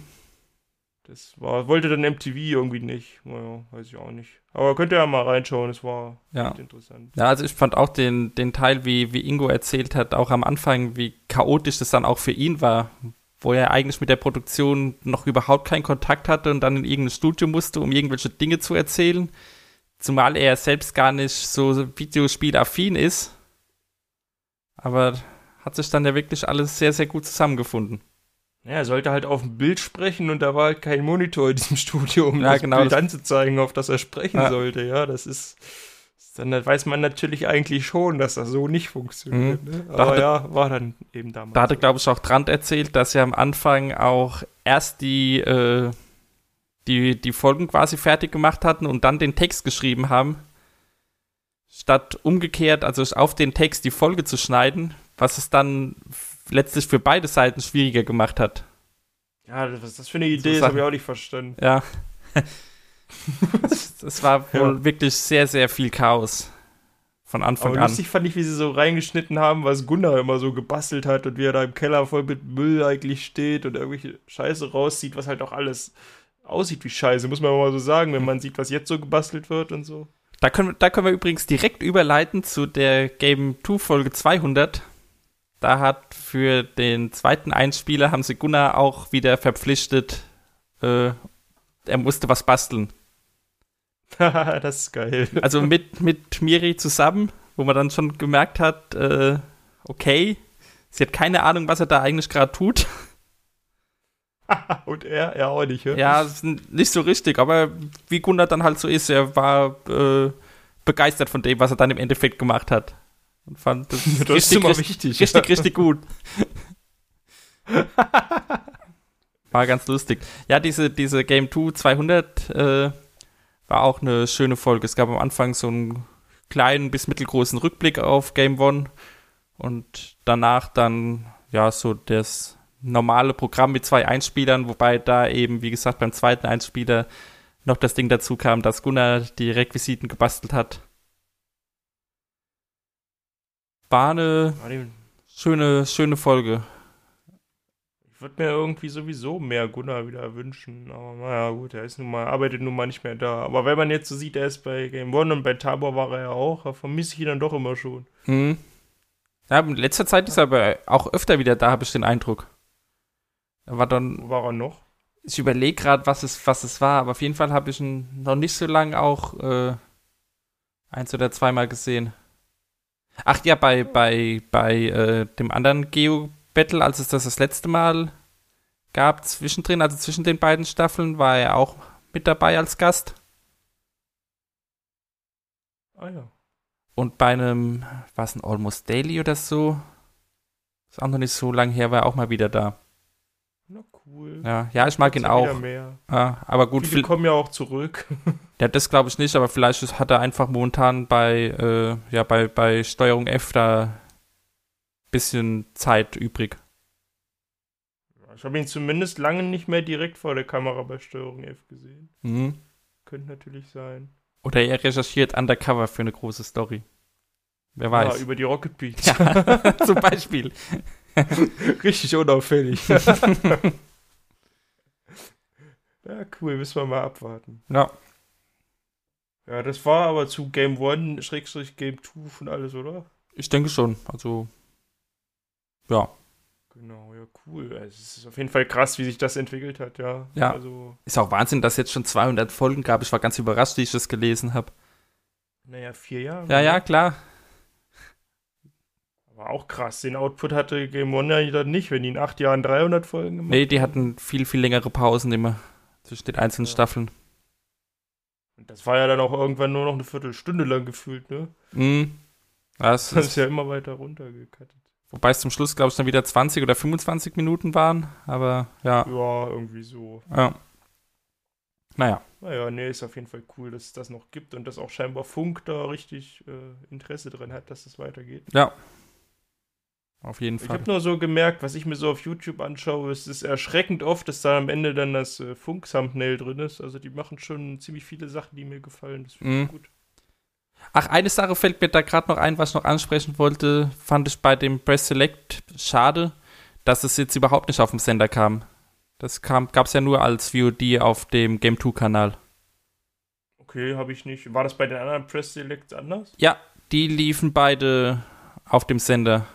Das war, wollte dann MTV irgendwie nicht. Naja, weiß ich auch nicht. Aber könnt ihr ja mal reinschauen, es war Ja. interessant. Ja, also ich fand auch den, den Teil, wie, wie Ingo erzählt hat, auch am Anfang, wie chaotisch das dann auch für ihn war, wo er eigentlich mit der Produktion noch überhaupt keinen Kontakt hatte und dann in irgendein Studio musste, um irgendwelche Dinge zu erzählen. Zumal er selbst gar nicht so Videospielaffin ist. Aber hat sich dann ja wirklich alles sehr, sehr gut zusammengefunden. Ja, er sollte halt auf dem Bild sprechen und da war halt kein Monitor in diesem Studio, um Ja, das genau, Bild das- anzuzeigen, auf das er sprechen Ja. sollte. Ja, das ist. Dann weiß man natürlich eigentlich schon, dass das so nicht funktioniert. Ne? Da Aber hatte- ja, war dann eben damals. Da hatte, so. glaube ich, auch Trant erzählt, dass er am Anfang auch erst die, äh, die, die Folgen quasi fertig gemacht hatten und dann den Text geschrieben haben, statt umgekehrt, also auf den Text die Folge zu schneiden, was es dann letztlich für beide Seiten schwieriger gemacht hat. Ja, das, was ist das für eine Idee? Das habe ich auch nicht verstanden. Ja. das war wohl Ja. wirklich sehr, sehr viel Chaos von Anfang Aber an. lustig fand ich, wie sie so reingeschnitten haben, was Gunnar immer so gebastelt hat und wie er da im Keller voll mit Müll eigentlich steht und irgendwelche Scheiße rauszieht, was halt auch alles aussieht wie Scheiße, muss man mal so sagen, wenn man sieht, was jetzt so gebastelt wird und so. Da können, wir- da können wir übrigens direkt überleiten zu der Game 2 Folge 200. Da hat für den zweiten Einspieler haben sie Gunnar auch wieder verpflichtet, äh, er musste was basteln. das ist geil. Also mit, mit Miri zusammen, wo man dann schon gemerkt hat, äh, okay, sie hat keine Ahnung, was er da eigentlich gerade tut. Und er, er auch nicht, ja? Ja, nicht so richtig, aber wie Gunnar dann halt so ist, er war äh, begeistert von dem, was er dann im Endeffekt gemacht hat. Und fand das, Das immer richtig, wichtig. richtig, richtig gut. War ganz lustig. Ja, diese, diese Game 2 200 äh, war auch eine schöne Folge. Es gab am Anfang so einen kleinen bis mittelgroßen Rückblick auf Game 1 und danach dann ja so das normale Programm mit zwei Einspielern, wobei da eben, wie gesagt, beim zweiten Einspieler noch das Ding dazu kam, dass Gunnar die Requisiten gebastelt hat. Den- schöne, schöne Folge. Ich würde mir irgendwie sowieso mehr Gunnar wieder wünschen. Aber naja, gut, er ist nun mal, arbeitet nun mal nicht mehr da. Aber wenn man jetzt so sieht, er ist bei Game One und bei Tabor war er ja auch, da vermisse ich ihn dann doch immer schon. Hm. Ja, in letzter Zeit ist er aber auch öfter wieder da, habe ich den Eindruck. Er war dann, Wo war er noch? ich überlege gerade, was es, was es war, aber auf jeden Fall habe ich ihn noch nicht so lange auch äh, eins oder zweimal gesehen. Ach ja, bei, bei, bei äh, dem anderen Geo-Battle, als es das das letzte Mal gab, zwischendrin, also zwischen den beiden Staffeln, war er auch mit dabei als Gast. Ah ja. Und bei einem, war es ein Almost Daily oder so? Ist auch noch nicht so lange her, war er auch mal wieder da. Cool. Ja, ja ich mag ihn ja auch. Mehr. Ja, aber gut, Viele viel, kommen ja auch zurück. ja, das glaube ich nicht, aber vielleicht ist- hat er einfach momentan bei, äh, ja, bei, bei Steuerung F da bisschen Zeit übrig. Ich habe ihn zumindest lange nicht mehr direkt vor der Kamera bei Steuerung F gesehen. Mhm. Könnte natürlich sein. Oder er recherchiert undercover für eine große Story. Wer weiß. über die Rocket Beats. Ja, zum Beispiel. Richtig unauffällig. Ja, cool, müssen wir mal abwarten. Ja, Ja, das war aber zu Game One, Schrägstrich Game 2 und alles, oder? ich denke schon. Also, ja. Genau, ja, cool. Also, Es ist auf jeden Fall krass, wie sich das entwickelt hat, ja. Ja. Also, Ist auch Wahnsinn, dass es jetzt schon 200 Folgen gab. Ich war ganz überrascht, wie ich das gelesen habe. Naja, vier Jahre. Ja, ja, klar. Aber auch krass. Den Output hatte Game One ja nicht, wenn die in acht Jahren 300 Folgen gemacht Nee, die hatten viel, viel längere Pausen immer zwischen den einzelnen Ja. Staffeln. Und das war ja dann auch irgendwann nur noch eine Viertelstunde lang gefühlt, ne? Mhm. Das Das ist ist, ja immer weiter runtergekattet. wobei es zum Schluss, glaube ich, dann wieder 20 oder 25 Minuten waren. Aber ja, Ja, irgendwie so. ja. Naja, Naja, nee, ist auf jeden Fall cool, dass es das noch gibt und dass auch scheinbar Funk da richtig äh, Interesse dran hat, dass es weitergeht. ja. Auf jeden Ich Fall. habe nur so gemerkt, was ich mir so auf YouTube anschaue, es ist erschreckend oft, dass da am Ende dann das äh, Funk-Thumbnail drin ist. Also die machen schon ziemlich viele Sachen, die mir gefallen. Das finde ich Mhm. gut. Ach, eine Sache fällt mir da gerade noch ein, was ich noch ansprechen wollte, fand ich bei dem Press Select schade, dass es jetzt überhaupt nicht auf dem Sender kam. Das kam, gab es ja nur als VOD auf dem Game 2 Kanal. Okay, habe ich nicht. War das bei den anderen Press Selects anders? Ja, die liefen beide auf dem Sender.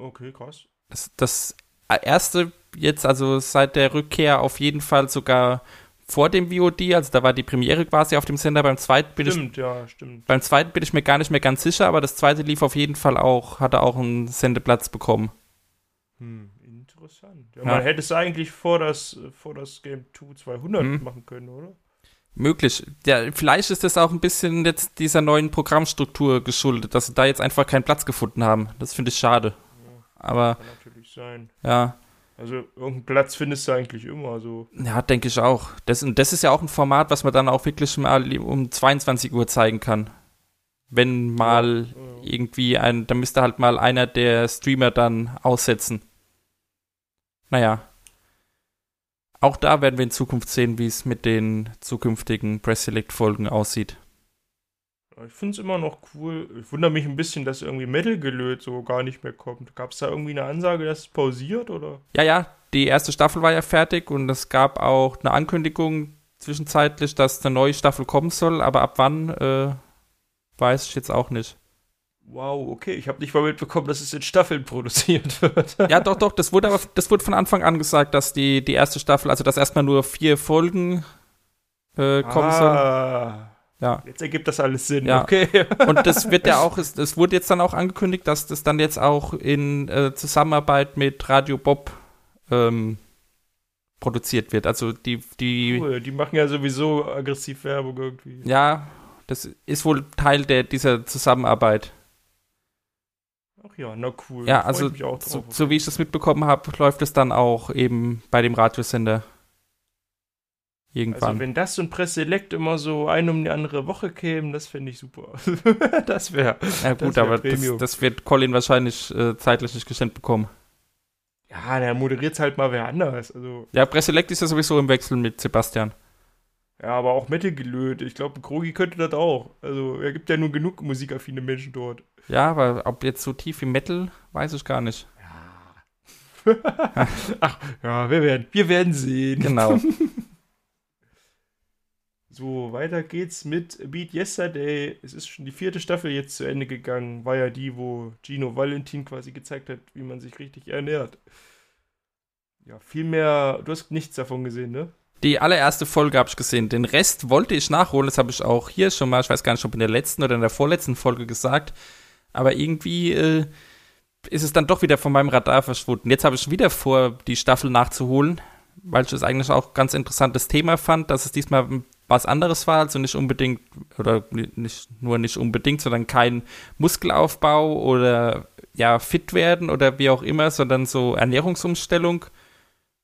Okay, krass. Das, das erste jetzt, also seit der Rückkehr auf jeden Fall sogar vor dem VOD, also da war die Premiere quasi auf dem Sender. Beim zweiten bin ich Stimmt, ja, stimmt. beim zweiten bin ich mir gar nicht mehr ganz sicher, aber das zweite lief auf jeden Fall auch, hatte auch einen Sendeplatz bekommen. Hm, interessant. Ja, Ja. Man hätte es eigentlich vor das, vor das Game 2 200 Mhm. machen können, oder? Möglich. Ja, vielleicht ist das auch ein bisschen jetzt dieser neuen Programmstruktur geschuldet, dass sie da jetzt einfach keinen Platz gefunden haben. Das finde ich schade. Aber Kann natürlich sein. ja, Also irgendeinen Platz findest du eigentlich immer so. ja, denke ich auch. Das, und das ist ja auch ein Format, was man dann auch wirklich mal um 22 Uhr zeigen kann. Wenn mal Ja. irgendwie ein, da müsste halt mal einer der Streamer dann aussetzen. Naja. Auch da werden wir in Zukunft sehen, wie es mit den zukünftigen Press Select Folgen aussieht. Ich finde es immer noch cool. Ich wundere mich ein bisschen, dass irgendwie Metal gelöt so gar nicht mehr kommt. Gab es da irgendwie eine Ansage, dass es pausiert oder? Ja, ja, die erste Staffel war ja fertig und es gab auch eine Ankündigung zwischenzeitlich, dass eine neue Staffel kommen soll, aber ab wann, äh, weiß ich jetzt auch nicht. Wow, okay. Ich habe nicht mal mitbekommen, dass es in Staffeln produziert wird. Ja, doch, doch, das wurde aber, das wurde von Anfang an gesagt, dass die, die erste Staffel, also dass erstmal nur vier Folgen äh, kommen sollen. Ja. jetzt ergibt das alles Sinn. Ja. Okay. Und das wird ja auch, es, es wurde jetzt dann auch angekündigt, dass das dann jetzt auch in äh, Zusammenarbeit mit Radio Bob ähm, produziert wird. Also die, die, Cool. Die machen ja sowieso aggressiv Werbung irgendwie. ja, das ist wohl Teil der, dieser Zusammenarbeit. Ach ja, na cool. Ja, also so, so wie ich das mitbekommen habe, läuft es dann auch eben bei dem Radiosender. Irgendwann. Also wenn das und Presselect immer so eine um die andere Woche kämen, das fände ich super. das wäre. ja gut, wär aber das, das wird Colin wahrscheinlich äh, zeitlich nicht geschenkt bekommen. Ja, der moderiert halt mal wer anders. Also, Ja, Presselect ist ja sowieso im Wechsel mit Sebastian. ja, aber auch Metal gelöt. Ich glaube, Krogi könnte das auch. Also, er gibt ja nur genug musikaffine Menschen dort. Ja, aber ob jetzt so tief wie Metal, weiß ich gar nicht. Ach, ja, wir werden, wir werden sehen. Genau. So, weiter geht's mit Beat Yesterday. Es ist schon die vierte Staffel jetzt zu Ende gegangen. War ja die, wo Gino Valentin quasi gezeigt hat, wie man sich richtig ernährt. Ja, viel mehr. Du hast nichts davon gesehen, ne? Die allererste Folge habe ich gesehen. Den Rest wollte ich nachholen. Das habe ich auch hier schon mal, ich weiß gar nicht, ob in der letzten oder in der vorletzten Folge gesagt. Aber irgendwie äh, ist es dann doch wieder von meinem Radar verschwunden. Jetzt habe ich wieder vor, die Staffel nachzuholen, weil ich es eigentlich auch ein ganz interessantes Thema fand, dass es diesmal was anderes war, also nicht unbedingt, oder nicht nur nicht unbedingt, sondern kein Muskelaufbau oder ja, fit werden oder wie auch immer, sondern so Ernährungsumstellung.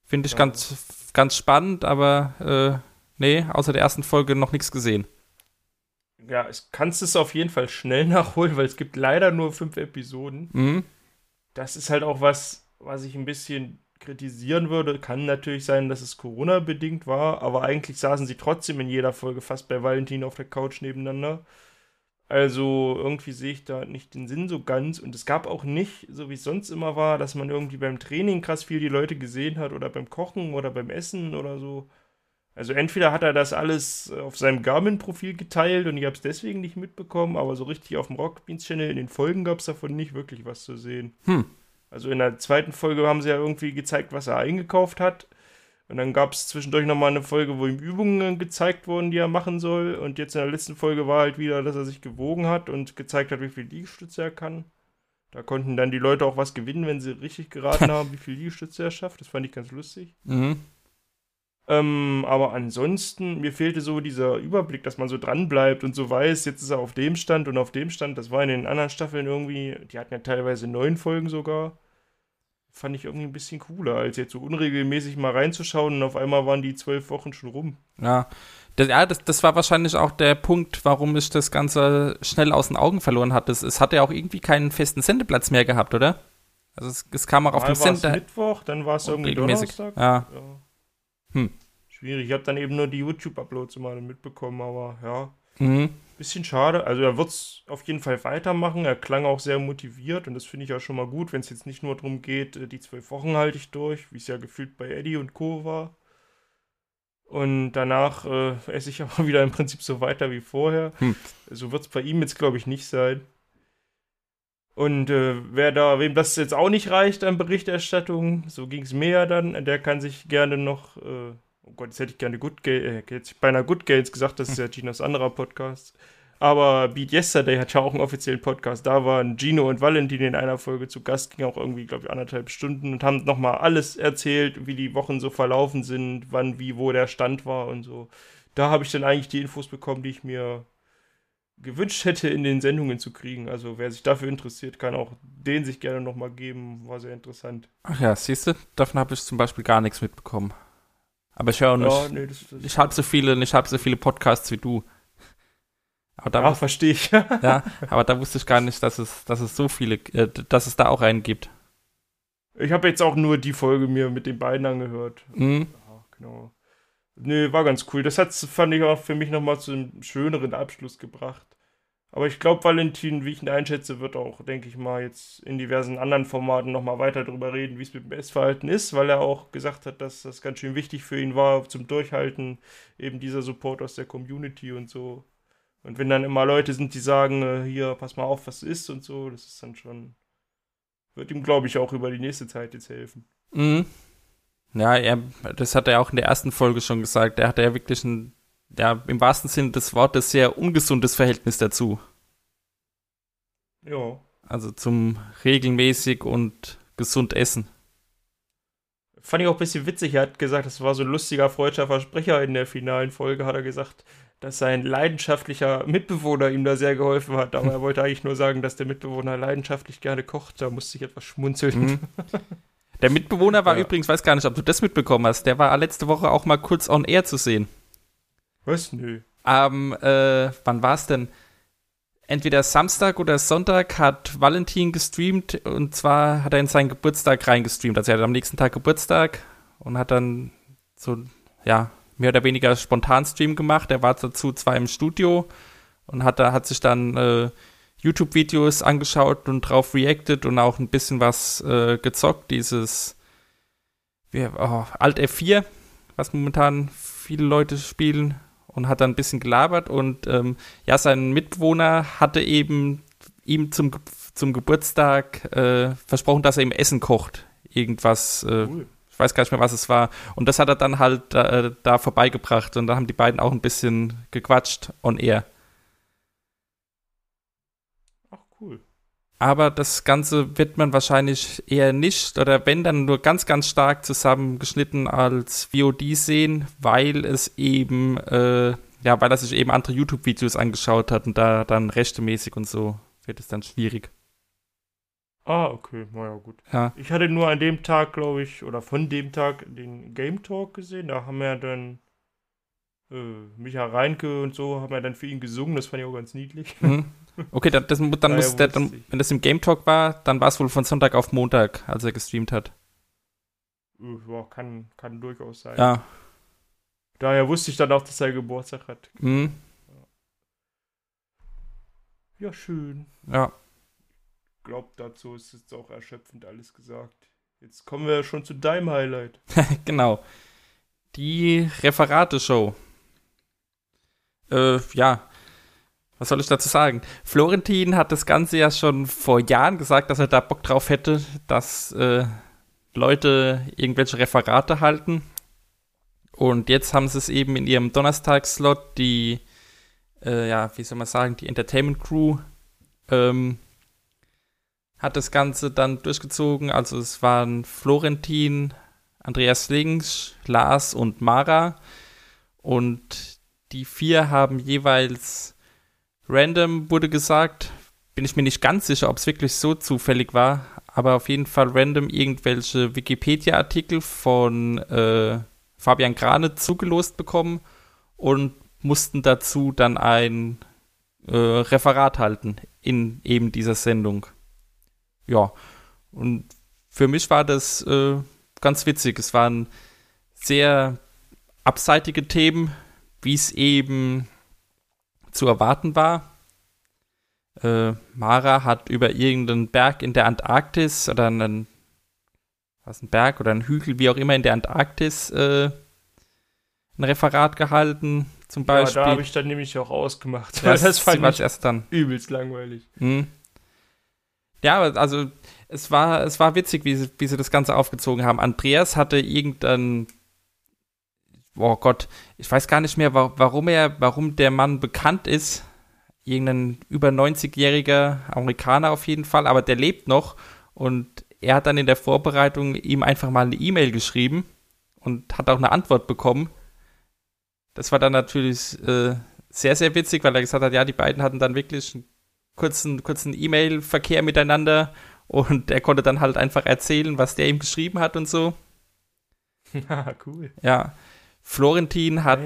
Finde ich Ja. ganz, ganz spannend, aber äh, nee, außer der ersten Folge noch nichts gesehen. Ja, es kannst es auf jeden Fall schnell nachholen, weil es gibt leider nur fünf Episoden. Mhm. Das ist halt auch was, was ich ein bisschen kritisieren würde. Kann natürlich sein, dass es Corona-bedingt war, aber eigentlich saßen sie trotzdem in jeder Folge fast bei Valentin auf der Couch nebeneinander. Also irgendwie sehe ich da nicht den Sinn so ganz. Und es gab auch nicht, so wie es sonst immer war, dass man irgendwie beim Training krass viel die Leute gesehen hat oder beim Kochen oder beim Essen oder so. Also entweder hat er das alles auf seinem Garmin-Profil geteilt und ich habe es deswegen nicht mitbekommen, aber so richtig auf dem Rockbeans-Channel in den Folgen gab es davon nicht wirklich was zu sehen. Hm. Also in der zweiten Folge haben sie ja irgendwie gezeigt, was er eingekauft hat. Und dann gab es zwischendurch nochmal eine Folge, wo ihm Übungen gezeigt wurden, die er machen soll. Und jetzt in der letzten Folge war halt wieder, dass er sich gewogen hat und gezeigt hat, wie viel Liegestütze er kann. Da konnten dann die Leute auch was gewinnen, wenn sie richtig geraten haben, wie viel Liegestütze er schafft. Das fand ich ganz lustig. Mhm. Ähm, aber ansonsten, mir fehlte so dieser Überblick, dass man so dran bleibt und so weiß, jetzt ist er auf dem Stand und auf dem Stand. Das war in den anderen Staffeln irgendwie, die hatten ja teilweise neun Folgen sogar. Fand ich irgendwie ein bisschen cooler, als jetzt so unregelmäßig mal reinzuschauen und auf einmal waren die zwölf Wochen schon rum. Ja, das, ja das, das war wahrscheinlich auch der Punkt, warum ich das Ganze schnell aus den Augen verloren hatte. Es, es hatte ja auch irgendwie keinen festen Sendeplatz mehr gehabt, oder? Also es, es kam auch auf Mal dem war's Sender. Mittwoch, dann war es irgendwie regelmäßig. Donnerstag. Ja. Ja. Hm. Schwierig. Ich habe dann eben nur die YouTube-Uploads immer mitbekommen, aber ja, Mhm. bisschen schade. Also er wird es auf jeden Fall weitermachen. Er klang auch sehr motiviert und das finde ich ja schon mal gut, wenn es jetzt nicht nur darum geht, äh, die zwölf Wochen halte ich durch, wie es ja gefühlt bei Eddie und Co. war. Und danach äh, esse ich aber wieder im Prinzip so weiter wie vorher. Hm. So wird es bei ihm jetzt, glaube ich, nicht sein. Und äh, wer da, wem das jetzt auch nicht reicht an Berichterstattung, so ging es mir dann, der kann sich gerne noch, äh, oh Gott, jetzt hätte ich gerne Good Games, äh, jetzt beinahe Good Games gesagt, das ist ja Ginos anderer Podcast. Aber Beat Yesterday hat ja auch einen offiziellen Podcast. Da waren Gino und Valentin in einer Folge zu Gast, ging auch irgendwie, glaube ich, anderthalb Stunden und haben nochmal alles erzählt, wie die Wochen so verlaufen sind, wann, wie, wo der Stand war und so. Da habe ich dann eigentlich die Infos bekommen, die ich mir gewünscht hätte, in den Sendungen zu kriegen. Also wer sich dafür interessiert, kann auch den sich gerne nochmal geben. War sehr interessant. Ach ja, siehst du, davon habe ich zum Beispiel gar nichts mitbekommen. Aber ich höre auch nicht. Ja, nee, das, das Ich habe so viele, ich habe so viele Podcasts wie du. Aber da, ja, verstehe ich. ja, aber da wusste ich gar nicht, dass es, dass es so viele, äh, dass es da auch einen gibt. ich habe jetzt auch nur die Folge mir mit den beiden angehört. Mhm. Ja, genau. Nee, war ganz cool. Das hat fand ich auch für mich nochmal zu einem schöneren Abschluss gebracht. Aber ich glaube, Valentin, wie ich ihn einschätze, wird auch, denke ich mal, jetzt in diversen anderen Formaten nochmal weiter darüber reden, wie es mit dem Essverhalten ist, weil er auch gesagt hat, dass das ganz schön wichtig für ihn war zum Durchhalten, eben dieser Support aus der Community und so. Und wenn dann immer Leute sind, die sagen, äh, hier, pass mal auf, was ist und so, das ist dann schon, wird ihm, glaube ich, auch über die nächste Zeit jetzt helfen. Mhm. Ja, er, das hat er auch in der ersten Folge schon gesagt. Er hatte ja wirklich ein, ja, im wahrsten Sinne des Wortes sehr ungesundes Verhältnis dazu. Ja. Also zum regelmäßig und gesund Essen. Fand ich auch ein bisschen witzig. Er hat gesagt, das war so ein lustiger freudscher Versprecher in der finalen Folge, hat er gesagt, dass sein leidenschaftlicher Mitbewohner ihm da sehr geholfen hat. Aber er wollte eigentlich nur sagen, dass der Mitbewohner leidenschaftlich gerne kocht. Da musste ich etwas schmunzeln. Mhm. Der Mitbewohner war Ja. übrigens, weiß gar nicht, ob du das mitbekommen hast, der war letzte Woche auch mal kurz on air zu sehen. Was? Nö. Am, äh, wann war es denn? Entweder Samstag oder Sonntag hat Valentin gestreamt und zwar hat er in seinen Geburtstag reingestreamt. Also er hat am nächsten Tag Geburtstag und hat dann so, ja, mehr oder weniger spontan Stream gemacht. Er war dazu zwar im Studio und hat, da, hat sich dann äh, YouTube-Videos angeschaut und drauf reacted und auch ein bisschen was äh, gezockt. Dieses wie, oh, Alt F4, was momentan viele Leute spielen und hat dann ein bisschen gelabert und ähm, ja, sein Mitbewohner hatte eben ihm zum, zum Geburtstag äh, versprochen, dass er ihm Essen kocht. Irgendwas, äh, Cool. ich weiß gar nicht mehr, was es war. Und das hat er dann halt äh, da vorbeigebracht und da haben die beiden auch ein bisschen gequatscht on air. Ach, cool. Aber das Ganze wird man wahrscheinlich eher nicht oder wenn dann nur ganz, ganz stark zusammengeschnitten als VOD sehen, weil es eben, äh, ja, weil er sich eben andere YouTube-Videos angeschaut hat und da dann rechtemäßig und so wird es dann schwierig. Ah, okay. Na ja, gut. Ja. Ich hatte nur an dem Tag, glaube ich, oder von dem Tag den Game Talk gesehen. Da haben wir dann äh, Micha Reinke und so, haben wir dann für ihn gesungen. Das fand ich auch ganz niedlich. Mhm. Okay, dann, das, dann muss der, dann, ich. wenn das im Game Talk war, dann war es wohl von Sonntag auf Montag, als er gestreamt hat. Ja, kann, kann durchaus sein. Ja. Daher wusste ich dann auch, dass er Geburtstag hat. Mhm. Ja, schön. Ja. Glaubt dazu ist jetzt auch erschöpfend alles gesagt. Jetzt kommen wir schon zu deinem Highlight. genau. Die Referate-Show. Äh, ja. Was soll ich dazu sagen? Florentin hat das Ganze ja schon vor Jahren gesagt, dass er da Bock drauf hätte, dass äh, Leute irgendwelche Referate halten. Und jetzt haben sie es eben in ihrem Donnerstagsslot, die, äh, ja, wie soll man sagen, die Entertainment Crew ähm, hat das Ganze dann durchgezogen. Also es waren Florentin, Andreas Links, Lars und Mara. Und die vier haben jeweils random, wurde gesagt. Bin ich mir nicht ganz sicher, ob es wirklich so zufällig war, aber auf jeden Fall random irgendwelche Wikipedia-Artikel von äh, Fabian Grane zugelost bekommen und mussten dazu dann ein äh, Referat halten in eben dieser Sendung. Ja, und für mich war das äh, ganz witzig. Es waren sehr abseitige Themen, wie es eben zu erwarten war. Äh, Mara hat über irgendeinen Berg in der Antarktis oder einen, was ein Berg oder ein Hügel, wie auch immer in der Antarktis, äh, ein Referat gehalten, zum Beispiel. Ja, da habe ich dann nämlich auch ausgemacht. Ja, das fand ich erst dann. übelst langweilig. Mhm. Ja, also es war, es war witzig, wie sie, wie sie das Ganze aufgezogen haben. Andreas hatte irgendein, oh Gott, ich weiß gar nicht mehr, warum er, warum der Mann bekannt ist. Irgendein über 90-jähriger Amerikaner auf jeden Fall, aber der lebt noch und er hat dann in der Vorbereitung ihm einfach mal eine E-Mail geschrieben und hat auch eine Antwort bekommen. Das war dann natürlich äh, sehr, sehr witzig, weil er gesagt hat, ja, die beiden hatten dann wirklich einen kurzen, kurzen E-Mail-Verkehr miteinander und er konnte dann halt einfach erzählen, was der ihm geschrieben hat und so. Ja, cool. Ja. Florentin hat.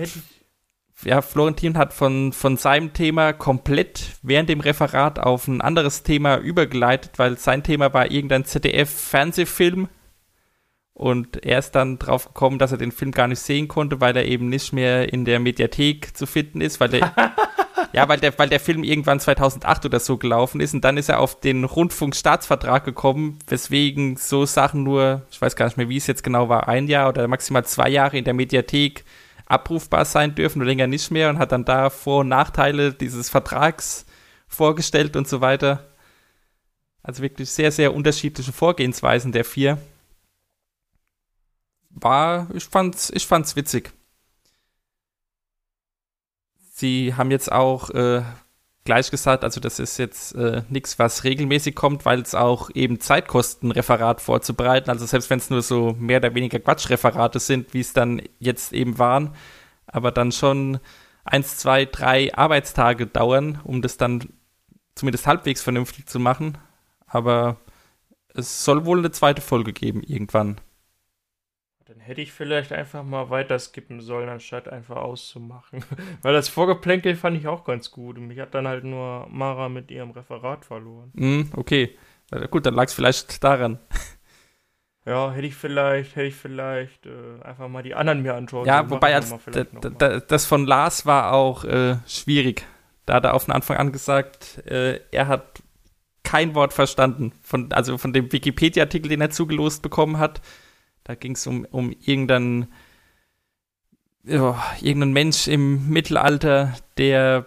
Ja, Florentin hat von, von seinem Thema komplett während dem Referat auf ein anderes Thema übergeleitet, weil sein Thema war irgendein ZDF-Fernsehfilm. Und er ist dann drauf gekommen, dass er den Film gar nicht sehen konnte, weil er eben nicht mehr in der Mediathek zu finden ist, weil der, Ja, weil der, weil der Film irgendwann 2008 oder so gelaufen ist und dann ist er auf den Rundfunkstaatsvertrag gekommen, weswegen so Sachen nur, ich weiß gar nicht mehr, wie es jetzt genau war, ein Jahr oder maximal zwei Jahre in der Mediathek abrufbar sein dürfen und länger nicht mehr und hat dann da Vor- und Nachteile dieses Vertrags vorgestellt und so weiter. Also wirklich sehr, sehr unterschiedliche Vorgehensweisen der vier. War, ich fand's, ich fand's witzig. Sie haben jetzt auch äh, gleich gesagt, also das ist jetzt äh, nichts, was regelmäßig kommt, weil es auch eben Zeit Referat vorzubereiten. Also selbst wenn es nur so mehr oder weniger Quatschreferate sind, wie es dann jetzt eben waren, aber dann schon eins, zwei, drei Arbeitstage dauern, um das dann zumindest halbwegs vernünftig zu machen. Aber es soll wohl eine zweite Folge geben irgendwann. Hätte ich vielleicht einfach mal weiter skippen sollen, anstatt einfach auszumachen. Weil das Vorgeplänkel fand ich auch ganz gut. Und mich hat dann halt nur Mara mit ihrem Referat verloren. Mm, okay. Gut, dann lag es vielleicht daran. Ja, hätte ich vielleicht, hätte ich vielleicht äh, einfach mal die anderen mir anschauen Ja, wobei als, das von Lars war auch äh, schwierig. Da hat er auf den Anfang an gesagt, äh, er hat kein Wort verstanden. Von, also von dem Wikipedia-Artikel, den er zugelost bekommen hat da ging es um, um irgendeinen, oh, irgendeinen Mensch im Mittelalter, der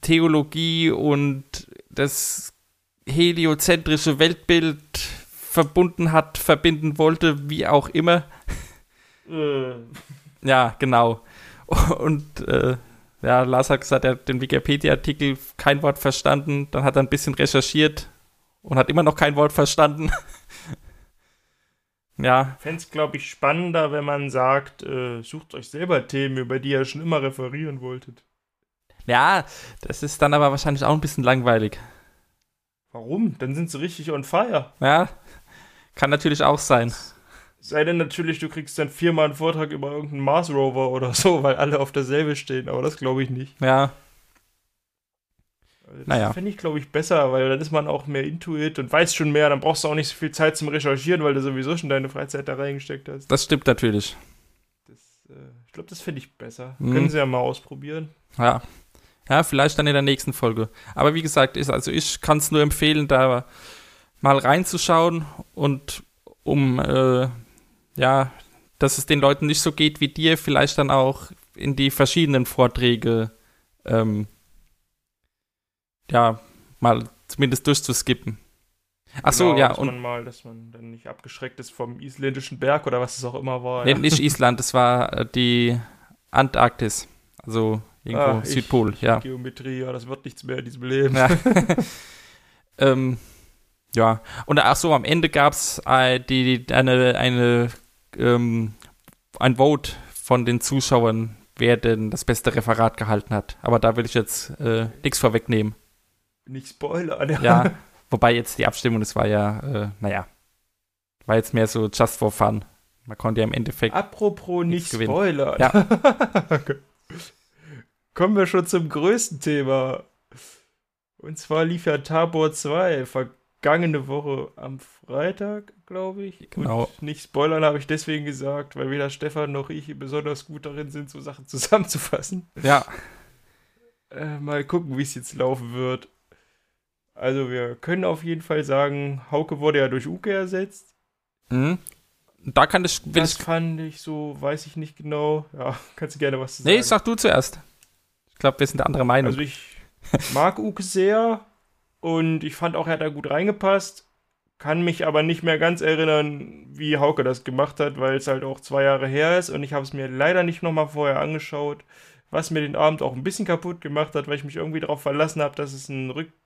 Theologie und das heliozentrische Weltbild verbunden hat, verbinden wollte, wie auch immer. Äh. Ja, genau. Und äh, ja, Lars hat gesagt, er hat den Wikipedia-Artikel kein Wort verstanden. Dann hat er ein bisschen recherchiert und hat immer noch kein Wort verstanden. Ja. Fände es, glaube ich, spannender, wenn man sagt, äh, sucht euch selber Themen, über die ihr schon immer referieren wolltet. Ja, das ist dann aber wahrscheinlich auch ein bisschen langweilig. Warum? Dann sind sie richtig on fire. Ja, kann natürlich auch sein. Sei denn natürlich, du kriegst dann viermal einen Vortrag über irgendeinen Mars Rover oder so, weil alle auf derselbe stehen, aber das glaube ich nicht. Ja, das naja. finde ich, glaube ich, besser, weil dann ist man auch mehr intuit und weiß schon mehr. Dann brauchst du auch nicht so viel Zeit zum Recherchieren, weil du sowieso schon deine Freizeit da reingesteckt hast. Das stimmt natürlich. Das, äh, ich glaube, das finde ich besser. Mhm. Können sie ja mal ausprobieren. Ja. Ja, vielleicht dann in der nächsten Folge. Aber wie gesagt, ist, also ich kann es nur empfehlen, da mal reinzuschauen und um, äh, ja, dass es den Leuten nicht so geht wie dir, vielleicht dann auch in die verschiedenen Vorträge ähm, ja, mal zumindest durchzuskippen. Ach so, Genau, ja, dass und man mal, dass man dann nicht abgeschreckt ist vom isländischen Berg oder was es auch immer war. nee, ja. nicht Island, das war äh, die Antarktis. Also irgendwo Ah, ich- Südpol, ja. Geometrie, ja, das wird nichts mehr in diesem Leben. Ja. ähm, ja, und ach so, am Ende gab es äh, die, die, eine, eine, ähm, ein Vote von den Zuschauern, wer denn das beste Referat gehalten hat. Aber da will ich jetzt äh, nichts vorwegnehmen. Nicht spoilern. Ja. Ja, wobei jetzt die Abstimmung, das war ja, äh, naja, war jetzt mehr so just for fun. Man konnte ja im Endeffekt. Apropos nicht gewinnen. spoilern. Ja. Kommen wir schon zum größten Thema. Und zwar lief ja Tabor 2 vergangene Woche am Freitag, glaube ich. Genau. Und nicht spoilern habe ich deswegen gesagt, weil weder Stefan noch ich besonders gut darin sind, so Sachen zusammenzufassen. Ja, Äh, mal gucken, wie es jetzt laufen wird. Also wir können auf jeden Fall sagen, Hauke wurde ja durch Uke ersetzt. mhm. Da kann das ich. fand ich so, weiß ich nicht genau. Ja, kannst du gerne was zu Nee, sagen. sag du zuerst. Ich glaube, wir sind der andere Meinung. Also ich mag Uke sehr und ich fand auch, er hat da gut reingepasst. Kann mich aber nicht mehr ganz erinnern, wie Hauke das gemacht hat, weil es halt auch zwei Jahre her ist und ich habe es mir leider nicht nochmal vorher angeschaut, was mir den Abend auch ein bisschen kaputt gemacht hat, weil ich mich irgendwie darauf verlassen habe, dass es einen Rückblick,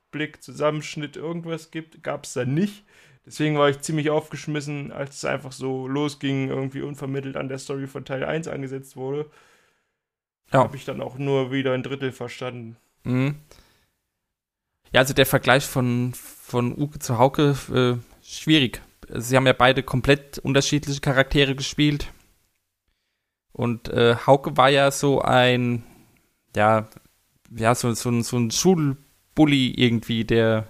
Zusammenschnitt, irgendwas gibt. Gab es da nicht. Deswegen war ich ziemlich aufgeschmissen, als es einfach so losging, irgendwie unvermittelt an der Story von Teil 1 angesetzt wurde. Ja. Habe ich dann auch nur wieder ein Drittel verstanden. Mhm. Ja, also der Vergleich von, von Uke zu Hauke, äh, schwierig. Sie haben ja beide komplett unterschiedliche Charaktere gespielt. Und äh, Hauke war ja so ein, ja, ja, so, so, ein- so ein Schulbully irgendwie, der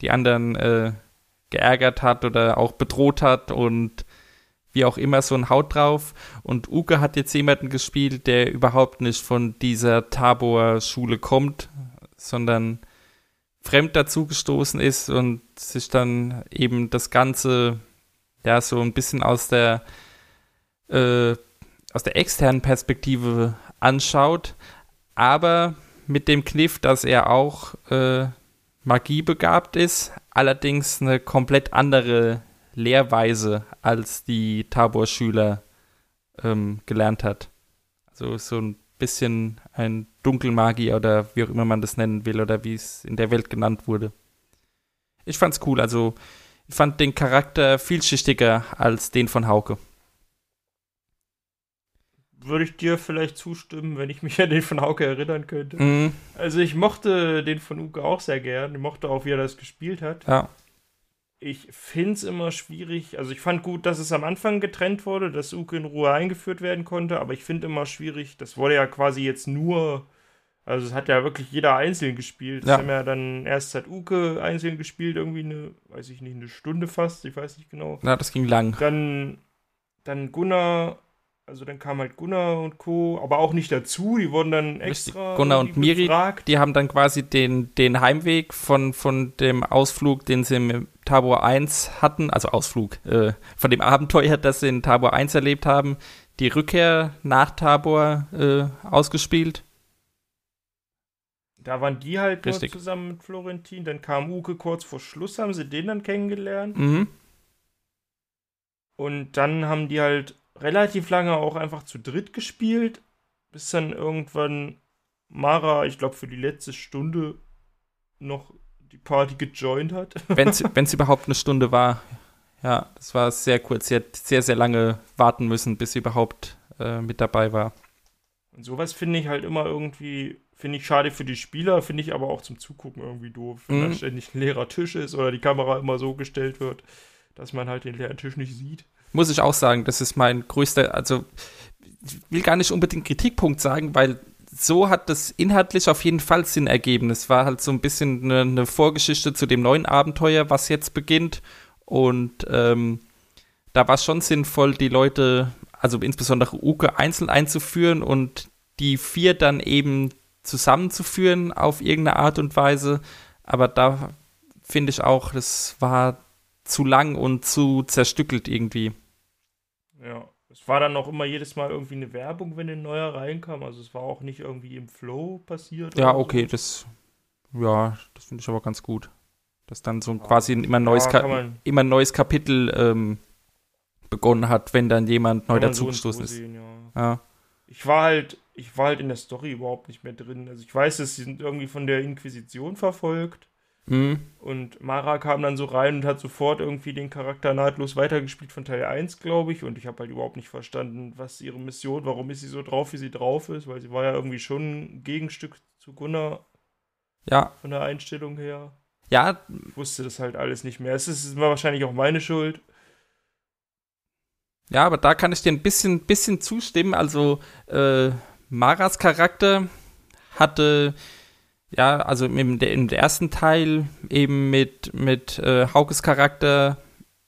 die anderen äh, geärgert hat oder auch bedroht hat und wie auch immer so ein Haut drauf. Und Uke hat jetzt jemanden gespielt, der überhaupt nicht von dieser Tabor-Schule kommt, sondern fremd dazugestoßen ist und sich dann eben das Ganze ja so ein bisschen aus der äh, aus der externen Perspektive anschaut, aber mit dem Kniff, dass er auch äh, magiebegabt ist, allerdings eine komplett andere Lehrweise als die Tabor-Schüler ähm, gelernt hat. Also so ein bisschen ein Dunkelmagier oder wie auch immer man das nennen will oder wie es in der Welt genannt wurde. Ich fand's cool, also ich fand den Charakter vielschichtiger als den von Hauke. Würde ich dir vielleicht zustimmen, wenn ich mich an den von Hauke erinnern könnte. Mhm, Also ich mochte den von Uke auch sehr gern. Ich mochte auch, wie er das gespielt hat. ja, Ich finde es immer schwierig. Also ich fand gut, dass es am Anfang getrennt wurde, dass Uke in Ruhe eingeführt werden konnte. Aber ich finde immer schwierig, das wurde ja quasi jetzt nur... Also es hat ja wirklich jeder einzeln gespielt. Ja. Haben ja dann erst hat Uke einzeln gespielt, irgendwie eine, weiß ich nicht, eine Stunde fast, ich weiß nicht genau. na, das ging lang. Dann, dann Gunnar, also dann kam halt Gunnar und Co., aber auch nicht dazu, die wurden dann extra Gunnar und Miri, befragt. Die haben dann quasi den, den Heimweg von, von dem Ausflug, den sie im Tabor 1 hatten, also Ausflug, äh, von dem Abenteuer, das sie in Tabor 1 erlebt haben, die Rückkehr nach Tabor äh, ausgespielt. Da waren die halt Richtig. nur zusammen mit Florentin, dann kam Uke kurz vor Schluss, haben sie den dann kennengelernt Mhm. und dann haben die halt relativ lange auch einfach zu dritt gespielt, bis dann irgendwann Mara, ich glaube für die letzte Stunde noch die Party gejoint hat. Wenn es überhaupt eine Stunde war. Ja, das war sehr kurz. Sie hat sehr, sehr lange warten müssen, bis sie überhaupt äh, mit dabei war. Und sowas finde ich halt immer irgendwie, finde ich schade für die Spieler, finde ich aber auch zum Zugucken irgendwie doof, wenn Mhm. da ständig ein leerer Tisch ist oder die Kamera immer so gestellt wird, dass man halt den leeren Tisch nicht sieht. Muss ich auch sagen, das ist mein größter, also ich will gar nicht unbedingt Kritikpunkt sagen, weil so hat das inhaltlich auf jeden Fall Sinn ergeben. Es war halt so ein bisschen eine, eine Vorgeschichte zu dem neuen Abenteuer, was jetzt beginnt. Und ähm, da war es schon sinnvoll, die Leute, also insbesondere Uke, einzeln einzuführen und die vier dann eben zusammenzuführen auf irgendeine Art und Weise. Aber da finde ich auch, das war zu lang und zu zerstückelt irgendwie. Ja. Es war dann auch immer jedes Mal irgendwie eine Werbung, wenn ein neuer reinkam. Also es war auch nicht irgendwie im Flow passiert. Ja, oder so. okay, das, ja, das finde ich aber ganz gut. Dass dann so quasi ein immer neues, Ja, Ka immer ein neues Kapitel ähm, begonnen hat, wenn dann jemand neu man so dazugestoßen so ist. sehen, ja. Ja. Ich war halt, ich war halt in der Story überhaupt nicht mehr drin. Also ich weiß, dass sie sind irgendwie von der Inquisition verfolgt. Mhm. Und Mara kam dann so rein und hat sofort irgendwie den Charakter nahtlos weitergespielt von Teil 1, glaube ich. Und ich habe halt überhaupt nicht verstanden, was ihre Mission, warum ist sie so drauf, wie sie drauf ist, weil sie war ja irgendwie schon ein Gegenstück zu Gunnar ja, von der Einstellung her. ja, Ich wusste das halt alles nicht mehr. Es ist, war wahrscheinlich auch meine Schuld. Ja, aber da kann ich dir ein bisschen, bisschen zustimmen. Also, äh, Maras Charakter hatte, ja, also im, im ersten Teil eben mit, mit äh, Haukes Charakter,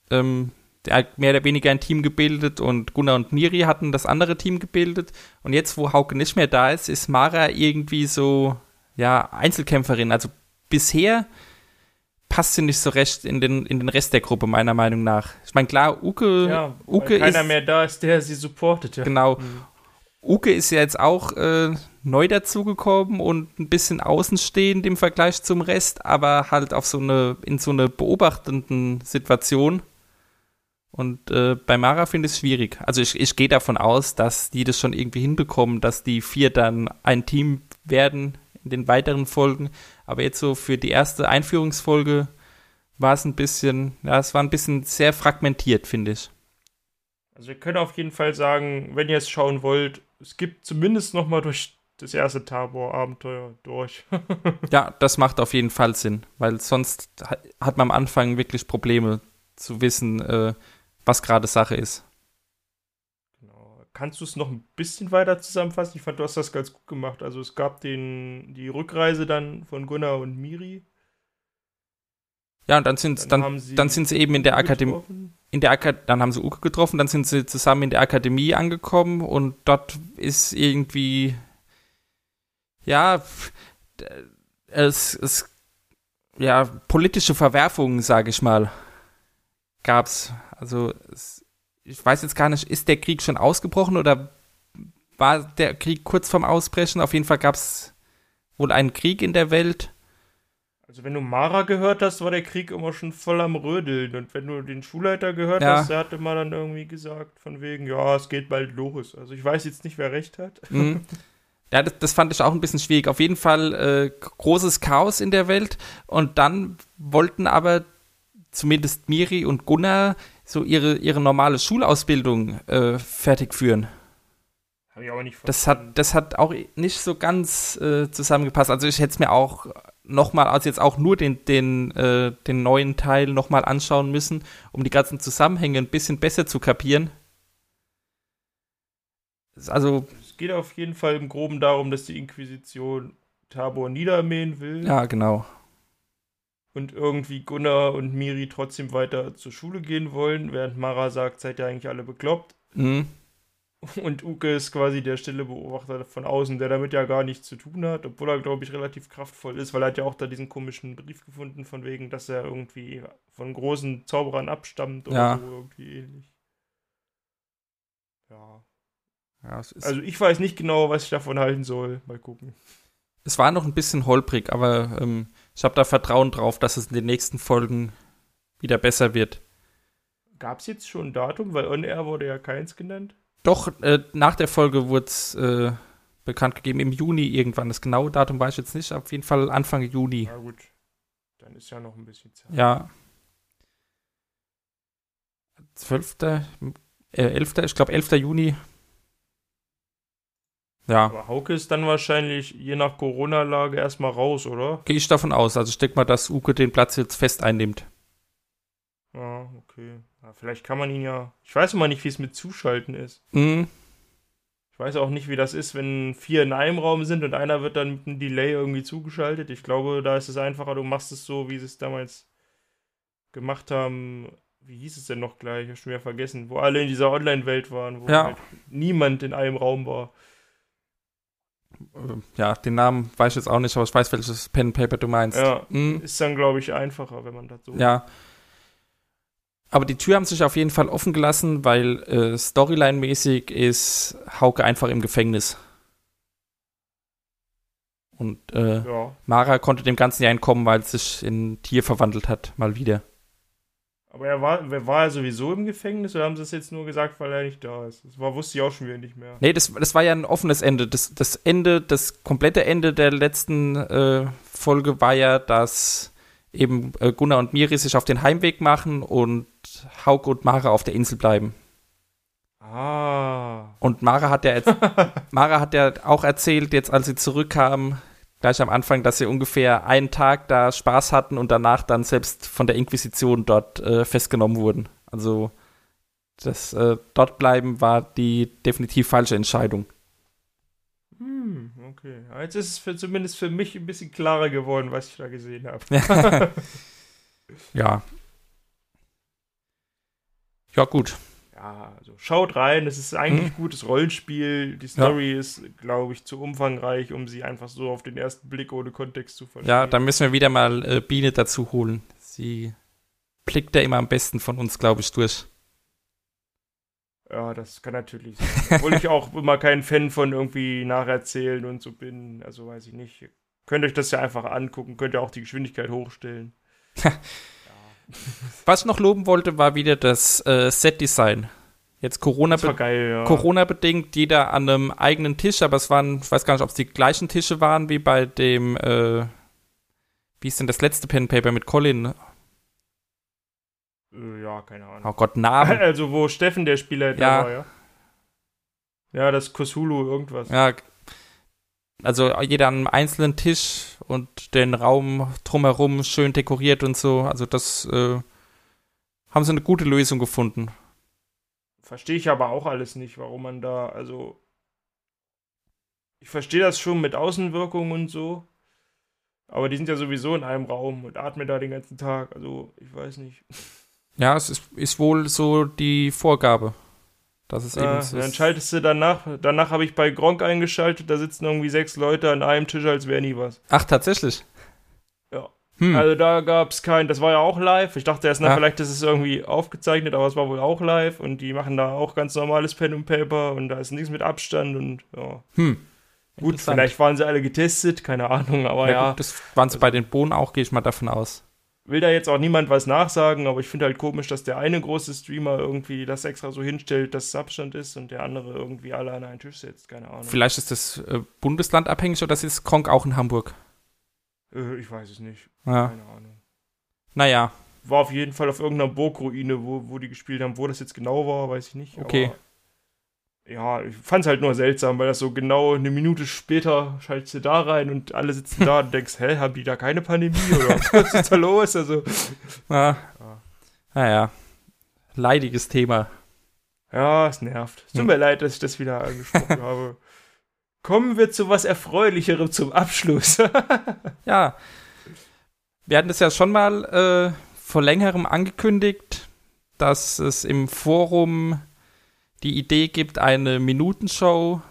ähm, der hat mehr oder weniger ein Team gebildet und Gunnar und Miri hatten das andere Team gebildet. Und jetzt, wo Hauke nicht mehr da ist, ist Mara irgendwie so, ja, Einzelkämpferin. Also bisher passt sie nicht so recht in den, in den Rest der Gruppe, meiner Meinung nach. Ich meine, klar, Uke, Ja, Uke keiner ist, mehr da ist, der sie supportet. Ja. Genau. Mhm. Uke ist ja jetzt auch äh, neu dazugekommen und ein bisschen außenstehend im Vergleich zum Rest, aber halt auf so eine, in so eine beobachtenden Situation. Und äh, bei Mara finde ich es schwierig. Also ich, ich gehe davon aus, dass die das schon irgendwie hinbekommen, dass die vier dann ein Team werden in den weiteren Folgen. Aber jetzt so für die erste Einführungsfolge war es ein bisschen, ja, es war ein bisschen sehr fragmentiert, finde ich. Also wir können auf jeden Fall sagen, wenn ihr es schauen wollt, es gibt zumindest noch mal durch das erste Tabor-Abenteuer durch. Ja, das macht auf jeden Fall Sinn, weil sonst ha- hat man am Anfang wirklich Probleme zu wissen, äh, was gerade Sache ist. genau. Kannst du es noch ein bisschen weiter zusammenfassen? Ich fand, du hast das ganz gut gemacht. Also es gab den, die Rückreise dann von Gunnar und Miri. Ja, und dann sind dann, sie dann sind sie eben in der Akademie, getroffen. in der Aka dann haben sie Uke getroffen, dann sind sie zusammen in der Akademie angekommen und dort ist irgendwie ja es, es ja politische Verwerfungen, sage ich mal, gab's. Also es, ich weiß jetzt gar nicht, ist der Krieg schon ausgebrochen oder war der Krieg kurz vorm Ausbrechen? Auf jeden Fall gab's wohl einen Krieg in der Welt. Also wenn du Mara gehört hast, war der Krieg immer schon voll am Rödeln. Und wenn du den Schulleiter gehört Ja. hast, der hat immer dann irgendwie gesagt, von wegen, ja, es geht bald los. Also ich weiß jetzt nicht, wer recht hat. Mhm. Ja, das, das fand ich auch ein bisschen schwierig. Auf jeden Fall äh, großes Chaos in der Welt. Und dann wollten aber zumindest Miri und Gunnar so ihre, ihre normale Schulausbildung äh, fertig führen. Habe ich aber nicht Das hat, das hat auch nicht so ganz äh, zusammengepasst. Also ich hätte es mir auch nochmal, also jetzt auch nur den, den, äh, den neuen Teil nochmal anschauen müssen, um die ganzen Zusammenhänge ein bisschen besser zu kapieren. Also, Es geht auf jeden Fall im Groben darum, dass die Inquisition Tabor niedermähen will ja, genau. und irgendwie Gunnar und Miri trotzdem weiter zur Schule gehen wollen, während Mara sagt, seid ihr eigentlich alle bekloppt. Mhm. Und Uke ist quasi der stille Beobachter von außen, der damit ja gar nichts zu tun hat, obwohl er, glaube ich, relativ kraftvoll ist, weil er hat ja auch da diesen komischen Brief gefunden, von wegen, dass er irgendwie von großen Zauberern abstammt oder Ja. so irgendwie ähnlich. Ja. Ja, Also ich weiß nicht genau, was ich davon halten soll. Mal gucken. es war noch ein bisschen holprig, aber ähm, ich habe da Vertrauen drauf, dass es in den nächsten Folgen wieder besser wird. Gab es jetzt schon ein Datum? Weil On Air wurde ja keins genannt. Doch, äh, nach der Folge wurde es äh, bekannt gegeben, im Juni irgendwann. Das genaue Datum weiß ich jetzt nicht, auf jeden Fall Anfang Juni. Na gut, dann ist ja noch ein bisschen Zeit. Ja. 12. Äh, 11. Ich glaube 11. Juni. Ja, Aber Hauke ist dann wahrscheinlich je nach Corona-Lage erstmal raus, oder? gehe ich davon aus. Also ich denke mal, dass Uke den Platz jetzt fest einnimmt. Ja, okay. Vielleicht kann man ihn ja. Ich weiß immer nicht, wie es mit Zuschalten ist. Mhm. Ich weiß auch nicht, wie das ist, wenn vier in einem Raum sind und einer wird dann mit einem Delay irgendwie zugeschaltet. Ich glaube, da ist es einfacher. Du machst es so, wie sie es damals gemacht haben. Wie hieß es denn noch gleich? Ich habe schon wieder vergessen. Wo alle in dieser Online-Welt waren, wo Ja. halt niemand in einem Raum war. Äh, Ja, den Namen weiß ich jetzt auch nicht, aber ich weiß, welches Pen and Paper du meinst. Ja, Mhm. ist dann, glaube ich, einfacher, wenn man das so. Ja. Aber die Tür haben sich auf jeden Fall offen gelassen, weil äh, Storyline-mäßig ist Hauke einfach im Gefängnis. Und äh, Ja. Mara konnte dem Ganzen ja entkommen, weil es sich in Tier verwandelt hat, mal wieder. Aber er war, war er sowieso im Gefängnis oder haben sie es jetzt nur gesagt, weil er nicht da ist? Das war, wusste ich auch schon wieder nicht mehr. Nee, das, das war ja ein offenes Ende. Das, das Ende, das komplette Ende der letzten äh, Folge war ja, dass eben äh, Gunnar und Miri sich auf den Heimweg machen und Hauke und Mara auf der Insel bleiben. Ah. Und Mara hat ja jetzt, Mara hat ja auch erzählt, jetzt als sie zurückkam, gleich am Anfang, dass sie ungefähr einen Tag da Spaß hatten und danach dann selbst von der Inquisition dort äh, festgenommen wurden. Also das äh, dort bleiben war die definitiv falsche Entscheidung. Hm, okay. Ja, jetzt ist es für, zumindest für mich ein bisschen klarer geworden, was ich da gesehen habe. Ja. Ja, gut. Ja, also schaut rein, es ist eigentlich gutes Rollenspiel. Die Story ist, glaube ich, zu umfangreich, um sie einfach so auf den ersten Blick ohne Kontext zu verstehen. Ja, dann müssen wir wieder mal äh, Biene dazu holen. Sie blickt ja immer am besten von uns, glaube ich, durch. Ja, das kann natürlich sein. Obwohl ich auch immer kein Fan von irgendwie nacherzählen und so bin. Also weiß ich nicht. Ihr könnt euch das ja einfach angucken, könnt ihr auch die Geschwindigkeit hochstellen. Was ich noch loben wollte, war wieder das äh, Set-Design. Jetzt Corona war geil, ja. Corona-bedingt, jeder an einem eigenen Tisch, aber es waren, ich weiß gar nicht, ob es die gleichen Tische waren wie bei dem, äh, wie ist denn das letzte Pen Paper mit Colin? Äh, ja, keine Ahnung. Oh Gott, Namen. Also, wo Steffen der Spieler Ja. war, ja. Ja, das Cthulhu irgendwas. Ja, also jeder an einem einzelnen Tisch und den Raum drumherum schön dekoriert und so. Also das äh, haben sie eine gute Lösung gefunden. Verstehe ich aber auch alles nicht, warum man da, also. Ich verstehe das schon mit Außenwirkungen und so. Aber die sind ja sowieso in einem Raum und atmen da den ganzen Tag. Also, ich weiß nicht. Ja, es ist, ist wohl so die Vorgabe. Dass es eben Äh, so dann ist. schaltest du danach. Danach habe ich bei Gronk eingeschaltet, da sitzen irgendwie sechs Leute an einem Tisch, als wäre nie was. Ach, tatsächlich. Ja. Hm. Also da gab es kein, das war ja auch live. Ich dachte erst, na, Ja. vielleicht ist es irgendwie aufgezeichnet, aber es war wohl auch live und die machen da auch ganz normales Pen und Paper und da ist nichts mit Abstand und ja. Hm. Gut, vielleicht waren sie alle getestet, keine Ahnung, aber Ja, ja, gut, das waren sie bei den Bohnen auch, gehe ich mal davon aus. Will da jetzt auch niemand was nachsagen, aber ich finde halt komisch, dass der eine große Streamer irgendwie das extra so hinstellt, dass es Abstand ist und der andere irgendwie alle an einen Tisch setzt, keine Ahnung. Vielleicht ist das äh, bundeslandabhängig oder ist Kronk auch in Hamburg? Äh, ich weiß es nicht, Ja. keine Ahnung. Naja, War auf jeden Fall auf irgendeiner Burgruine, wo, wo die gespielt haben. Wo das jetzt genau war, weiß ich nicht. Okay. Aber, ja, ich fand es halt nur seltsam, weil das so genau eine Minute später schaltest du da rein und alle sitzen da und denkst, hä, haben die da keine Pandemie oder was ist da los? Also, na, Ja. naja. Leidiges Thema. ja, es nervt. Es tut Hm. mir leid, dass ich das wieder angesprochen habe. Kommen wir zu was Erfreulicherem zum Abschluss. Ja. Wir hatten das ja schon mal äh, vor längerem angekündigt, dass es im Forum die Idee gibt, eine Minutenshow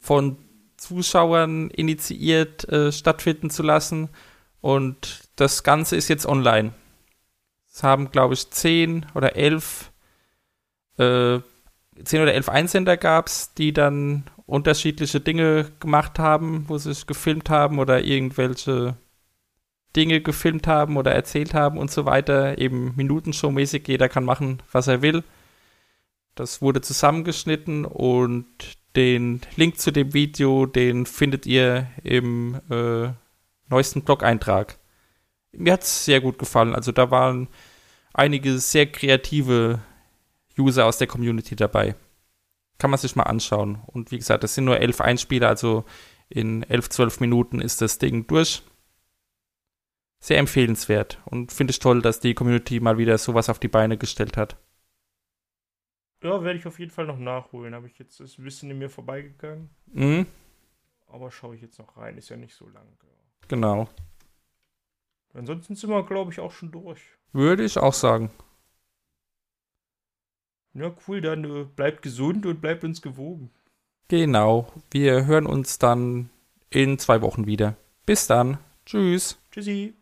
von Zuschauern initiiert äh, stattfinden zu lassen. Und das Ganze ist jetzt online. Es haben, glaube ich, zehn oder elf, äh, zehn oder elf Einsender gab es, die dann unterschiedliche Dinge gemacht haben, wo sie sich gefilmt haben oder irgendwelche Dinge gefilmt haben oder erzählt haben und so weiter. Eben Minutenshow-mäßig, jeder kann machen, was er will. Das wurde zusammengeschnitten und den Link zu dem Video, den findet ihr im äh, neuesten Blog-Eintrag. Mir hat es sehr gut gefallen. Also da waren einige sehr kreative User aus der Community dabei. Kann man sich mal anschauen. Und wie gesagt, das sind nur elf Einspieler, also in elf, zwölf Minuten ist das Ding durch. Sehr empfehlenswert und finde ich toll, dass die Community mal wieder sowas auf die Beine gestellt hat. Ja, werde ich auf jeden Fall noch nachholen. Habe ich jetzt, ist ein bisschen in mir vorbeigegangen. Mhm, Aber schaue ich jetzt noch rein, ist ja nicht so lang. Genau. Ansonsten sind wir, glaube ich, auch schon durch. Würde ich auch sagen. Ja, cool, dann äh, bleibt gesund und bleibt uns gewogen. Genau. Wir hören uns dann in zwei Wochen wieder. Bis dann. Tschüss. Tschüssi.